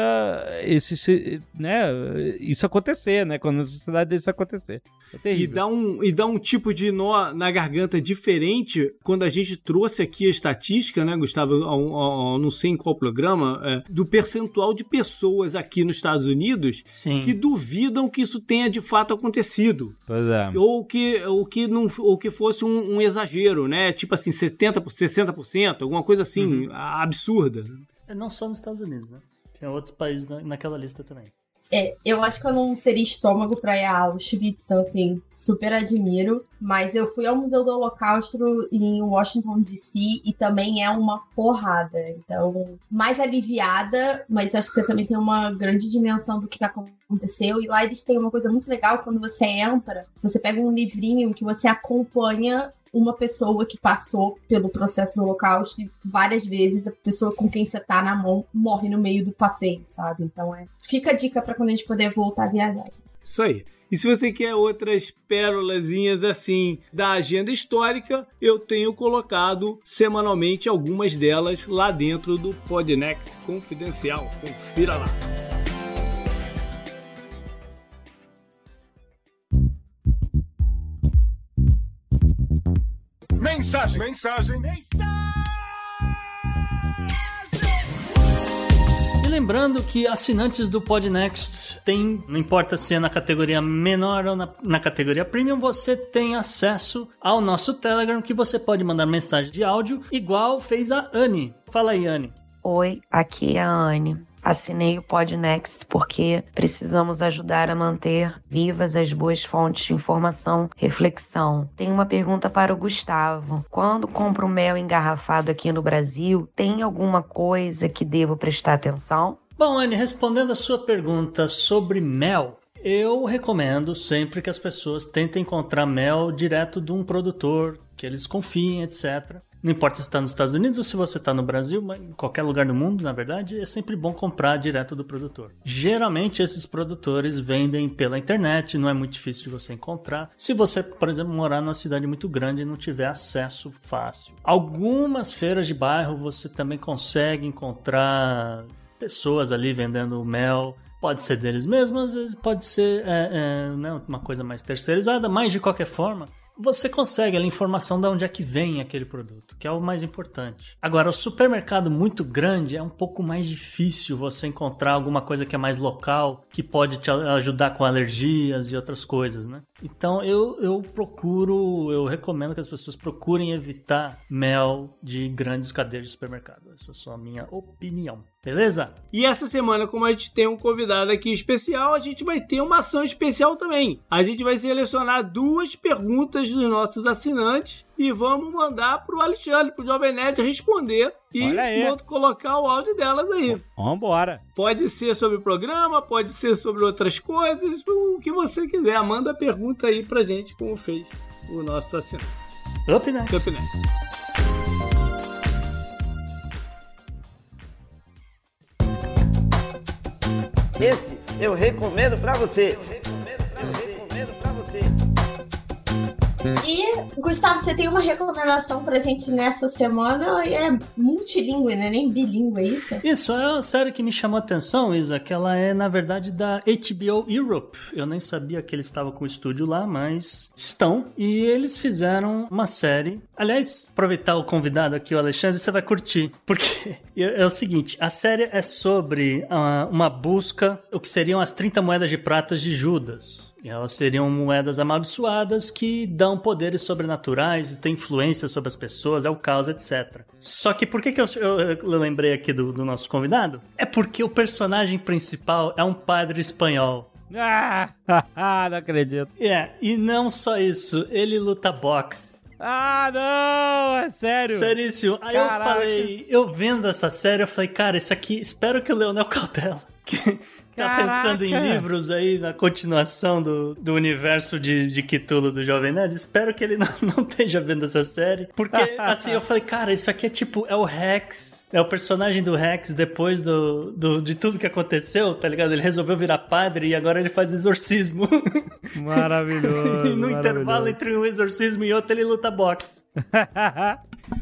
S5: esse, né? Isso acontecer, né? Quando a sociedade deixa isso acontecer.
S2: É e, dá um, e dá um tipo de nó na garganta diferente quando a gente trouxe aqui a estatística, né, Gustavo? não sei em qual programa, é, do percentual de pessoas aqui nos Estados Unidos Sim. que duvidam que isso tenha de fato acontecido.
S5: Pois é.
S2: Ou que, ou que, não, ou que fosse um, um exagero, né? Tipo assim, 70%, 60%, alguma coisa assim, uhum. absurda.
S3: É não só nos Estados Unidos, né? Tem outros países naquela lista também.
S4: É, eu acho que eu não teria estômago pra ir a Auschwitz, então, assim, super admiro. Mas eu fui ao Museu do Holocausto em Washington, D.C. e também é uma porrada. Então, mais aliviada, mas acho que você também tem uma grande dimensão do que aconteceu. E lá eles têm uma coisa muito legal, quando você entra, você pega um livrinho que você acompanha uma pessoa que passou pelo processo do Holocausto e várias vezes a pessoa com quem você tá na mão morre no meio do passeio, sabe? Então é. Fica a dica para quando a gente poder voltar a viajar.
S2: Isso aí. E se você quer outras pérolazinhas assim da agenda histórica, eu tenho colocado semanalmente algumas delas lá dentro do Podnext Confidencial. Confira lá.
S10: Mensagem. Mensagem. Mensagem.
S3: E lembrando que assinantes do Podnext tem, não importa se é na categoria menor ou na, na, categoria premium, você tem acesso ao nosso Telegram que você pode mandar mensagem de áudio, igual fez a Anne. Fala aí, Anne.
S11: Oi, aqui é a Anne. Assinei o Podnext porque precisamos ajudar a manter vivas as boas fontes de informação, reflexão. Tenho uma pergunta para o Gustavo. Quando compro mel engarrafado aqui no Brasil, tem alguma coisa que devo prestar atenção?
S3: Bom, Anne, respondendo a sua pergunta sobre mel, eu recomendo sempre que as pessoas tentem encontrar mel direto de um produtor, que eles confiem, etc. Não importa se está nos Estados Unidos ou se você está no Brasil, mas em qualquer lugar do mundo, na verdade, é sempre bom comprar direto do produtor. Geralmente esses produtores vendem pela internet, não é muito difícil de você encontrar. Se você, por exemplo, morar numa cidade muito grande e não tiver acesso fácil. Algumas feiras de bairro você também consegue encontrar pessoas ali vendendo mel. Pode ser deles mesmos, às vezes pode ser é, é, né, uma coisa mais terceirizada, mas de qualquer forma, você consegue a informação de onde é que vem aquele produto, que é o mais importante. Agora, o supermercado muito grande é um pouco mais difícil você encontrar alguma coisa que é mais local, que pode te ajudar com alergias e outras coisas, né? Então eu, eu procuro, eu recomendo que as pessoas procurem evitar mel de grandes cadeias de supermercado. Essa é só a minha opinião. Beleza?
S2: E essa semana, como a gente tem um convidado aqui especial, a gente vai ter uma ação especial também. A gente vai selecionar duas perguntas dos nossos assinantes e vamos mandar pro Alexandre, pro Jovem Nerd responder e colocar o áudio delas aí.
S5: Vambora.
S2: Pode ser sobre o programa, pode ser sobre outras coisas, o que você quiser. Manda a pergunta aí pra gente, como fez o nosso assinante.
S3: Up next.
S2: Up next.
S12: Esse eu recomendo pra você. Eu recomendo pra você.
S4: E, Gustavo, você tem uma recomendação pra gente nessa semana? É multilingüe, né? Nem bilíngue, é isso?
S3: Isso, é uma série que me chamou a atenção, Isa, que ela é, na verdade, da HBO Europe. Eu nem sabia que eles estavam com o estúdio lá, mas estão. E eles fizeram uma série. Aliás, aproveitar o convidado aqui, o Alexandre, você vai curtir. Porque é o seguinte, a série é sobre uh, uma busca, o que seriam as 30 moedas de pratas de Judas. Elas seriam moedas amaldiçoadas que dão poderes sobrenaturais, têm influência sobre as pessoas, é o caos, etc. Só que por que, que eu, eu, eu lembrei aqui do, do nosso convidado? É porque o personagem principal é um padre espanhol.
S5: Ah, não acredito.
S3: É, e não só isso, ele luta boxe.
S5: Ah, não! É sério?
S3: Seríssimo. Aí Caraca. eu falei, eu vendo essa série, eu falei, cara, isso aqui, espero que o Leonel Cautela, que, Tá pensando em livros aí na continuação do, do universo de, de Cthulhu do Jovem Nerd? Espero que ele não, não esteja vendo essa série. Porque, assim, eu falei, cara, isso aqui é tipo, é o Rex. É o personagem do Rex depois do, do, de tudo que aconteceu, tá ligado? Ele resolveu virar padre e agora ele faz exorcismo.
S5: Maravilhoso.
S3: e no
S5: maravilhoso.
S3: intervalo entre um exorcismo e outro, ele luta boxe.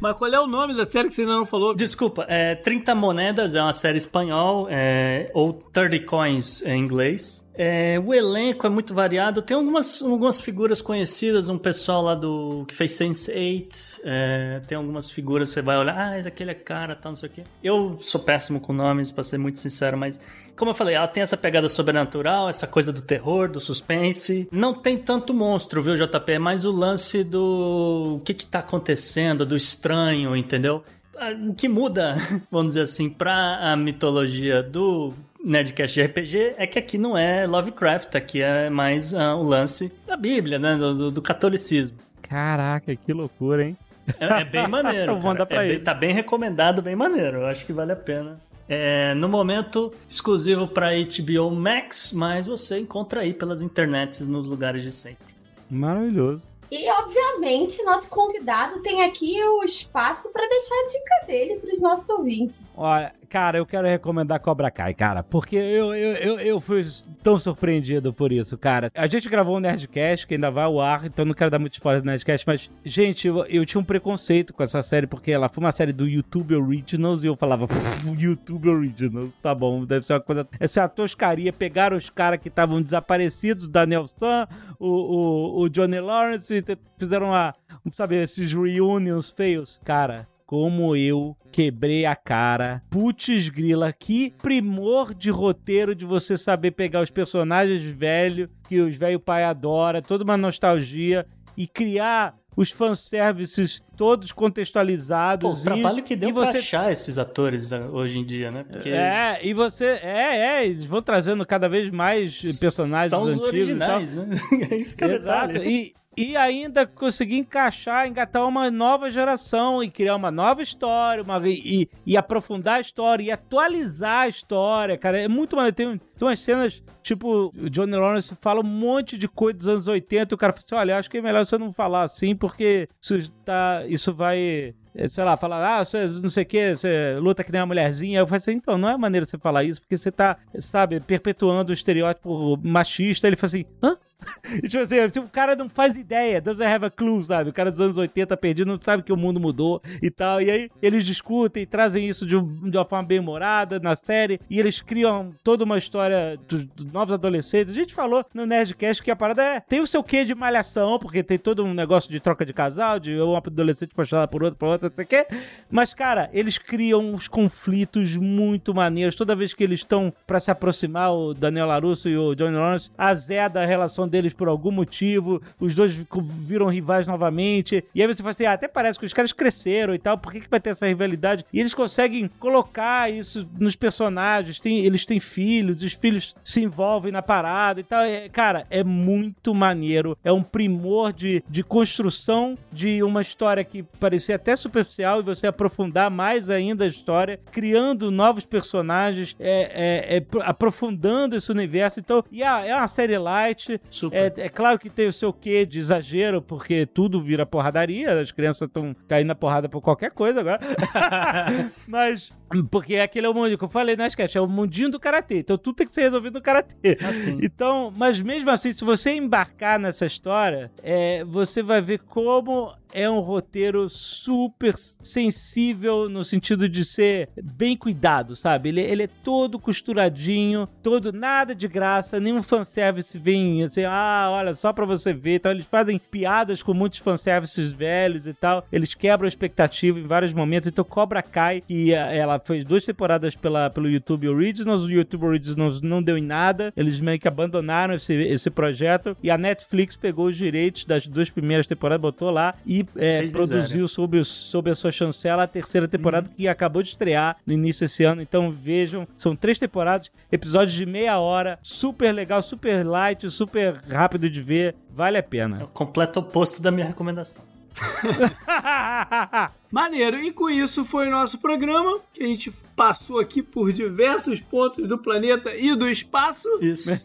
S2: Mas qual é o nome da série que você ainda não falou?
S3: Desculpa, é 30 Monedas é uma série espanhol, é, ou 30 Coins em inglês. É, o elenco é muito variado. Tem algumas, algumas figuras conhecidas, um pessoal lá do que fez Sense8. É, tem algumas figuras que você vai olhar, ah, esse aquele é cara, tal, não sei o quê. Eu sou péssimo com nomes, pra ser muito sincero, mas como eu falei, ela tem essa pegada sobrenatural, essa coisa do terror, do suspense. Não tem tanto monstro, viu, JP? É mais o lance do o que que tá acontecendo, do estranho, entendeu? Ah, o que muda, vamos dizer assim, pra a mitologia do Nerdcast de RPG é que aqui não é Lovecraft, aqui é mais uh, o lance da Bíblia, né? Do, do, catolicismo.
S5: Caraca, que loucura, hein?
S3: É, é bem maneiro.
S5: Vou mandar pra
S3: é
S5: ele.
S3: Bem, tá bem recomendado, bem maneiro. Eu acho que vale a pena. É, no momento, exclusivo para HBO Max, mas você encontra aí pelas internets nos lugares de sempre.
S5: Maravilhoso.
S4: E, obviamente, nosso convidado tem aqui o espaço para deixar a dica dele para os nossos ouvintes.
S5: Olha, cara, eu quero recomendar Cobra Kai, cara, porque eu, eu, eu, eu fui tão surpreendido por isso, cara. A gente gravou um Nerdcast, que ainda vai ao ar, então não quero dar muito spoiler do Nerdcast, mas, gente, eu, eu tinha um preconceito com essa série, porque ela foi uma série do YouTube Originals, e eu falava, YouTube Originals, tá bom, deve ser uma coisa... Essa é a toscaria, pegaram os caras que estavam desaparecidos, Daniel Stan, o, o, o Johnny Lawrence, fizeram a, sabe, esses reunions feios. Cara, como eu quebrei a cara. Putz grila, que primor de roteiro de você saber pegar os personagens velhos, que os velho pai adora, toda uma nostalgia, e criar os fanservices todos contextualizados.
S3: Pô, o trabalho que deu e você... pra achar esses atores né, hoje em dia, né?
S5: Porque... É, e você... É, é, eles vão trazendo cada vez mais personagens
S3: São
S5: antigos.
S3: São os originais, né? É isso que é
S5: Exato. E, e ainda conseguir encaixar, engatar uma nova geração e criar uma nova história, uma, e, e, aprofundar a história e atualizar a história, cara. É muito maneiro. Tem, tem umas cenas, tipo, o Johnny Lawrence fala um monte de coisa dos anos 80 e o cara fala assim: olha, acho que é melhor você não falar assim, porque isso, tá, isso vai sei lá, falar, ah, você não sei o que, você luta que nem uma mulherzinha. Eu falei assim, então, não é maneira você falar isso, porque você tá, sabe, perpetuando o estereótipo machista. Ele falou assim, hã? E, tipo assim, o cara não faz ideia, doesn't have a clue, sabe? O cara dos anos 80 perdido não sabe que o mundo mudou e tal. E aí eles discutem, trazem isso de, de uma forma bem humorada na série e eles criam toda uma história dos, dos novos adolescentes. A gente falou no Nerdcast que a parada é, tem o seu quê de malhação, porque tem todo um negócio de troca de casal, de um adolescente apaixonado por outro, por outro, não sei o quê. Mas, cara, eles criam uns conflitos muito maneiros. Toda vez que eles estão pra se aproximar, o Daniel LaRusso e o Johnny Lawrence, azeda a relação deles por algum motivo. Os dois viram rivais novamente. E aí você fala assim, ah, até parece que os caras cresceram e tal, por que, que vai ter essa rivalidade? E eles conseguem colocar isso nos personagens. Tem, eles têm filhos, os filhos se envolvem na parada e tal. É, cara, é muito maneiro. É um primor de, de construção de uma história que parecia até superficial e você aprofundar mais ainda a história, criando novos personagens, é, é- é pro- aprofundando esse universo. Então, e é, é uma série light. É, é claro que tem o seu quê de exagero, porque tudo vira porradaria. As crianças estão caindo na porrada por qualquer coisa agora. Mas, porque aquele é o mundo que eu falei na sketch, é o mundinho do karatê. Então tudo tem que ser resolvido no karatê. Então, mas mesmo assim, se você embarcar nessa história, é, você vai ver como é um roteiro super sensível no sentido de ser bem cuidado, sabe? Ele, ele é todo costuradinho, todo nada de graça, nenhum fanservice vem assim, ah, olha, só pra você ver. Então eles fazem piadas com muitos fanservices velhos e tal. Eles quebram a expectativa em vários momentos. Então Cobra Kai, que ah, ela fez duas temporadas pela, pelo YouTube Originals, o YouTube Originals não deu em nada. Eles meio que abandonaram esse, esse projeto e a Netflix pegou os direitos das duas primeiras temporadas, botou lá e é, produziu sob, o- sob a sua chancela a terceira temporada que acabou de estrear no início desse ano. Então vejam, são três temporadas, episódios de meia hora, super legal, super light, super rápido de ver, vale a pena.
S3: Completo oposto da minha recomendação.
S2: Maneiro. E com isso foi o nosso programa, que a gente passou aqui por diversos pontos do planeta e do espaço.
S3: Isso.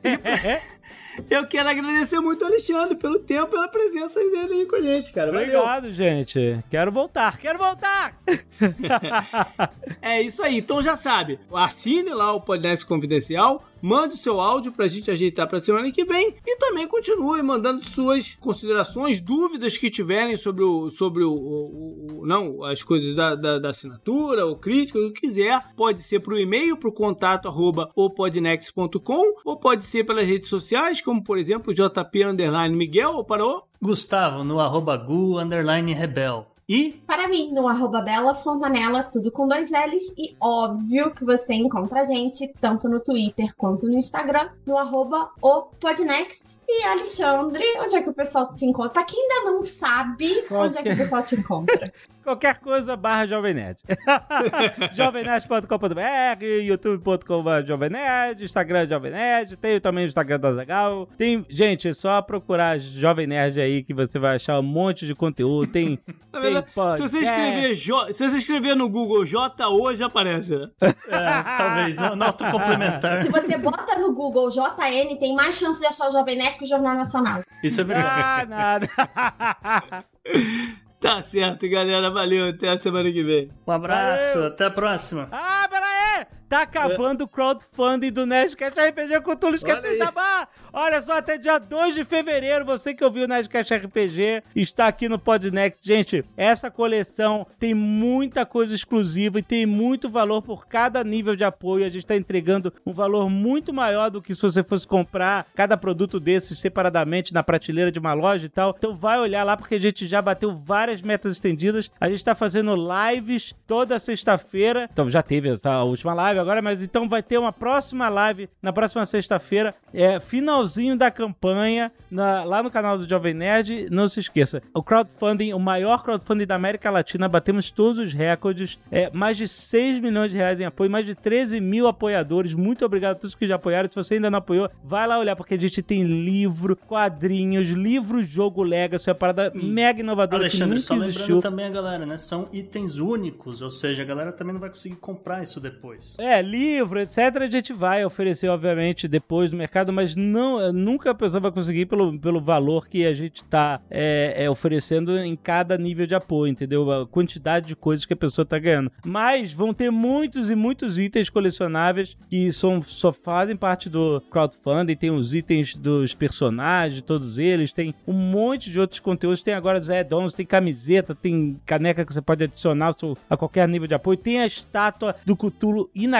S2: Eu quero agradecer muito ao Alexandre pelo tempo e pela presença dele aí com a gente, cara. Valeu.
S5: Obrigado, gente. Quero voltar, quero voltar!
S2: É isso aí. Então já sabe, assine lá o Podcast Confidencial, mande o seu áudio pra gente ajeitar pra semana que vem e também continue mandando suas considerações, dúvidas que tiverem sobre o sobre o, o- o- não, as coisas da, da, da assinatura, ou crítica, o que quiser. Pode ser pro e-mail, pro contato arroba opodnext.com ou pode ser pelas redes sociais, como por exemplo o JP Miguel, ou parou?
S3: Gustavo, no arroba gu, underline rebel. E
S4: Para mim, no arroba Bela tudo com dois L's. E óbvio que você encontra a gente tanto no Twitter quanto no Instagram, no arroba o Podnext. E Alexandre, onde é que o pessoal te encontra? Pra quem ainda não sabe, onde é que o pessoal te encontra?
S5: Qualquer coisa, barra Jovem Nerd. jovemnerd.com.br, youtube.com.br Jovem Nerd, Instagram Jovem Nerd, tem também o Instagram da Zagal. Tem, gente, é só procurar Jovem Nerd aí que você vai achar um monte de conteúdo. Tem,
S2: Tá
S5: tem
S2: vendo? Se você
S5: podcast.
S2: escrever Jo- se você escrever no Google JO, já aparece, né?
S3: É, talvez, nota complementar.
S4: Se você bota no Google JN, tem mais chance de achar o Jovem Nerd que o Jornal Nacional.
S3: Isso é verdade.
S5: Ah, nada.
S2: Tá certo, galera. Valeu. Até a semana que vem.
S3: Um abraço, até a próxima.
S5: Ah, pera aí! Tá acabando o crowdfunding do Nerdcast RPG Esquece
S2: Olha aí.
S5: de Jabá! Olha só, até dia 2 de fevereiro, você que ouviu o Nerdcast RPG está aqui no Podnext. Gente, essa coleção tem muita coisa exclusiva e tem muito valor por cada nível de apoio. A gente está entregando um valor muito maior do que se você fosse comprar cada produto desses separadamente na prateleira de uma loja e tal. Então vai olhar lá porque a gente já bateu várias metas estendidas. A gente está fazendo lives toda sexta-feira. Então já teve essa última live agora, mas então vai ter uma próxima live na próxima sexta-feira. É finalzinho da campanha na- lá no canal do Jovem Nerd. Não se esqueça, o crowdfunding, o maior crowdfunding da América Latina, batemos todos os recordes. É, mais de 6 milhões de reais em apoio, mais de 13 mil apoiadores. Muito obrigado a todos que já apoiaram. Se você ainda não apoiou, vai lá olhar, porque a gente tem livro, quadrinhos, livro, jogo Legacy, é uma parada mega inovadora
S3: Alexandre, só lembrando
S5: existiu.
S3: também a galera, né? São itens únicos, ou seja, a galera também não vai conseguir comprar isso depois.
S5: É, É, livro, etc. A gente vai oferecer, obviamente, depois no mercado, mas não, nunca a pessoa vai conseguir pelo, pelo valor que a gente tá é, é, oferecendo em cada nível de apoio, entendeu? A quantidade de coisas que a pessoa tá ganhando. Mas vão ter muitos e muitos itens colecionáveis que são, só fazem parte do crowdfunding. Tem os itens dos personagens, todos eles. Tem um monte de outros conteúdos. Tem agora os add-ons, tem camiseta, tem caneca que você pode adicionar a qualquer nível de apoio. Tem a estátua do Cthulhu inacreditável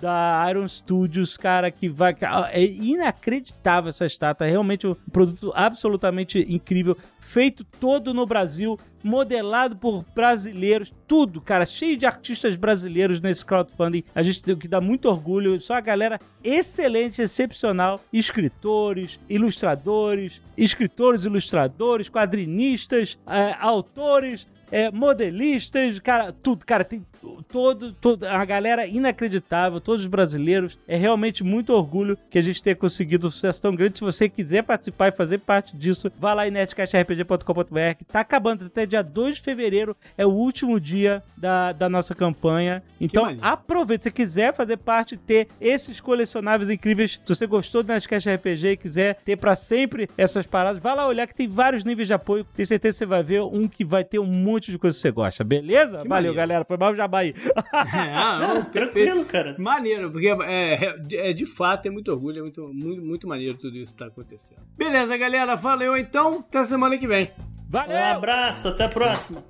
S5: da Iron Studios, cara, que vai. É inacreditável essa estátua. É realmente um produto absolutamente incrível feito todo no Brasil, modelado por brasileiros, tudo, cara, cheio de artistas brasileiros nesse crowdfunding. A gente tem que dar muito orgulho, só a galera excelente, excepcional, escritores, ilustradores, escritores, ilustradores, quadrinistas, é, autores, é, modelistas, cara, tudo, cara, tem todo, todo, a galera inacreditável, todos os brasileiros. É realmente muito orgulho que a gente tenha conseguido um sucesso tão grande. Se você quiser participar e fazer parte disso, vá lá em netcastrpg.com.br. Tá acabando até dia 2 de fevereiro, é o último dia da, da nossa campanha. Então aproveite, se quiser fazer parte, ter esses colecionáveis incríveis. Se você gostou do Nerdcast RPG e quiser ter para sempre essas paradas, vá lá olhar que tem vários níveis de apoio. Tenho certeza que você vai ver um que vai ter um monte de coisa que você gosta, beleza? Que Valeu, maneiro. galera. Foi mal jabá aí.
S2: Ah, não, tranquilo, cara. Maneiro, porque é, é, é, de fato é muito orgulho, é muito, muito, muito maneiro tudo isso que tá acontecendo. Beleza, galera. Valeu então. Até semana que vem.
S3: Valeu! Um abraço, até a próxima.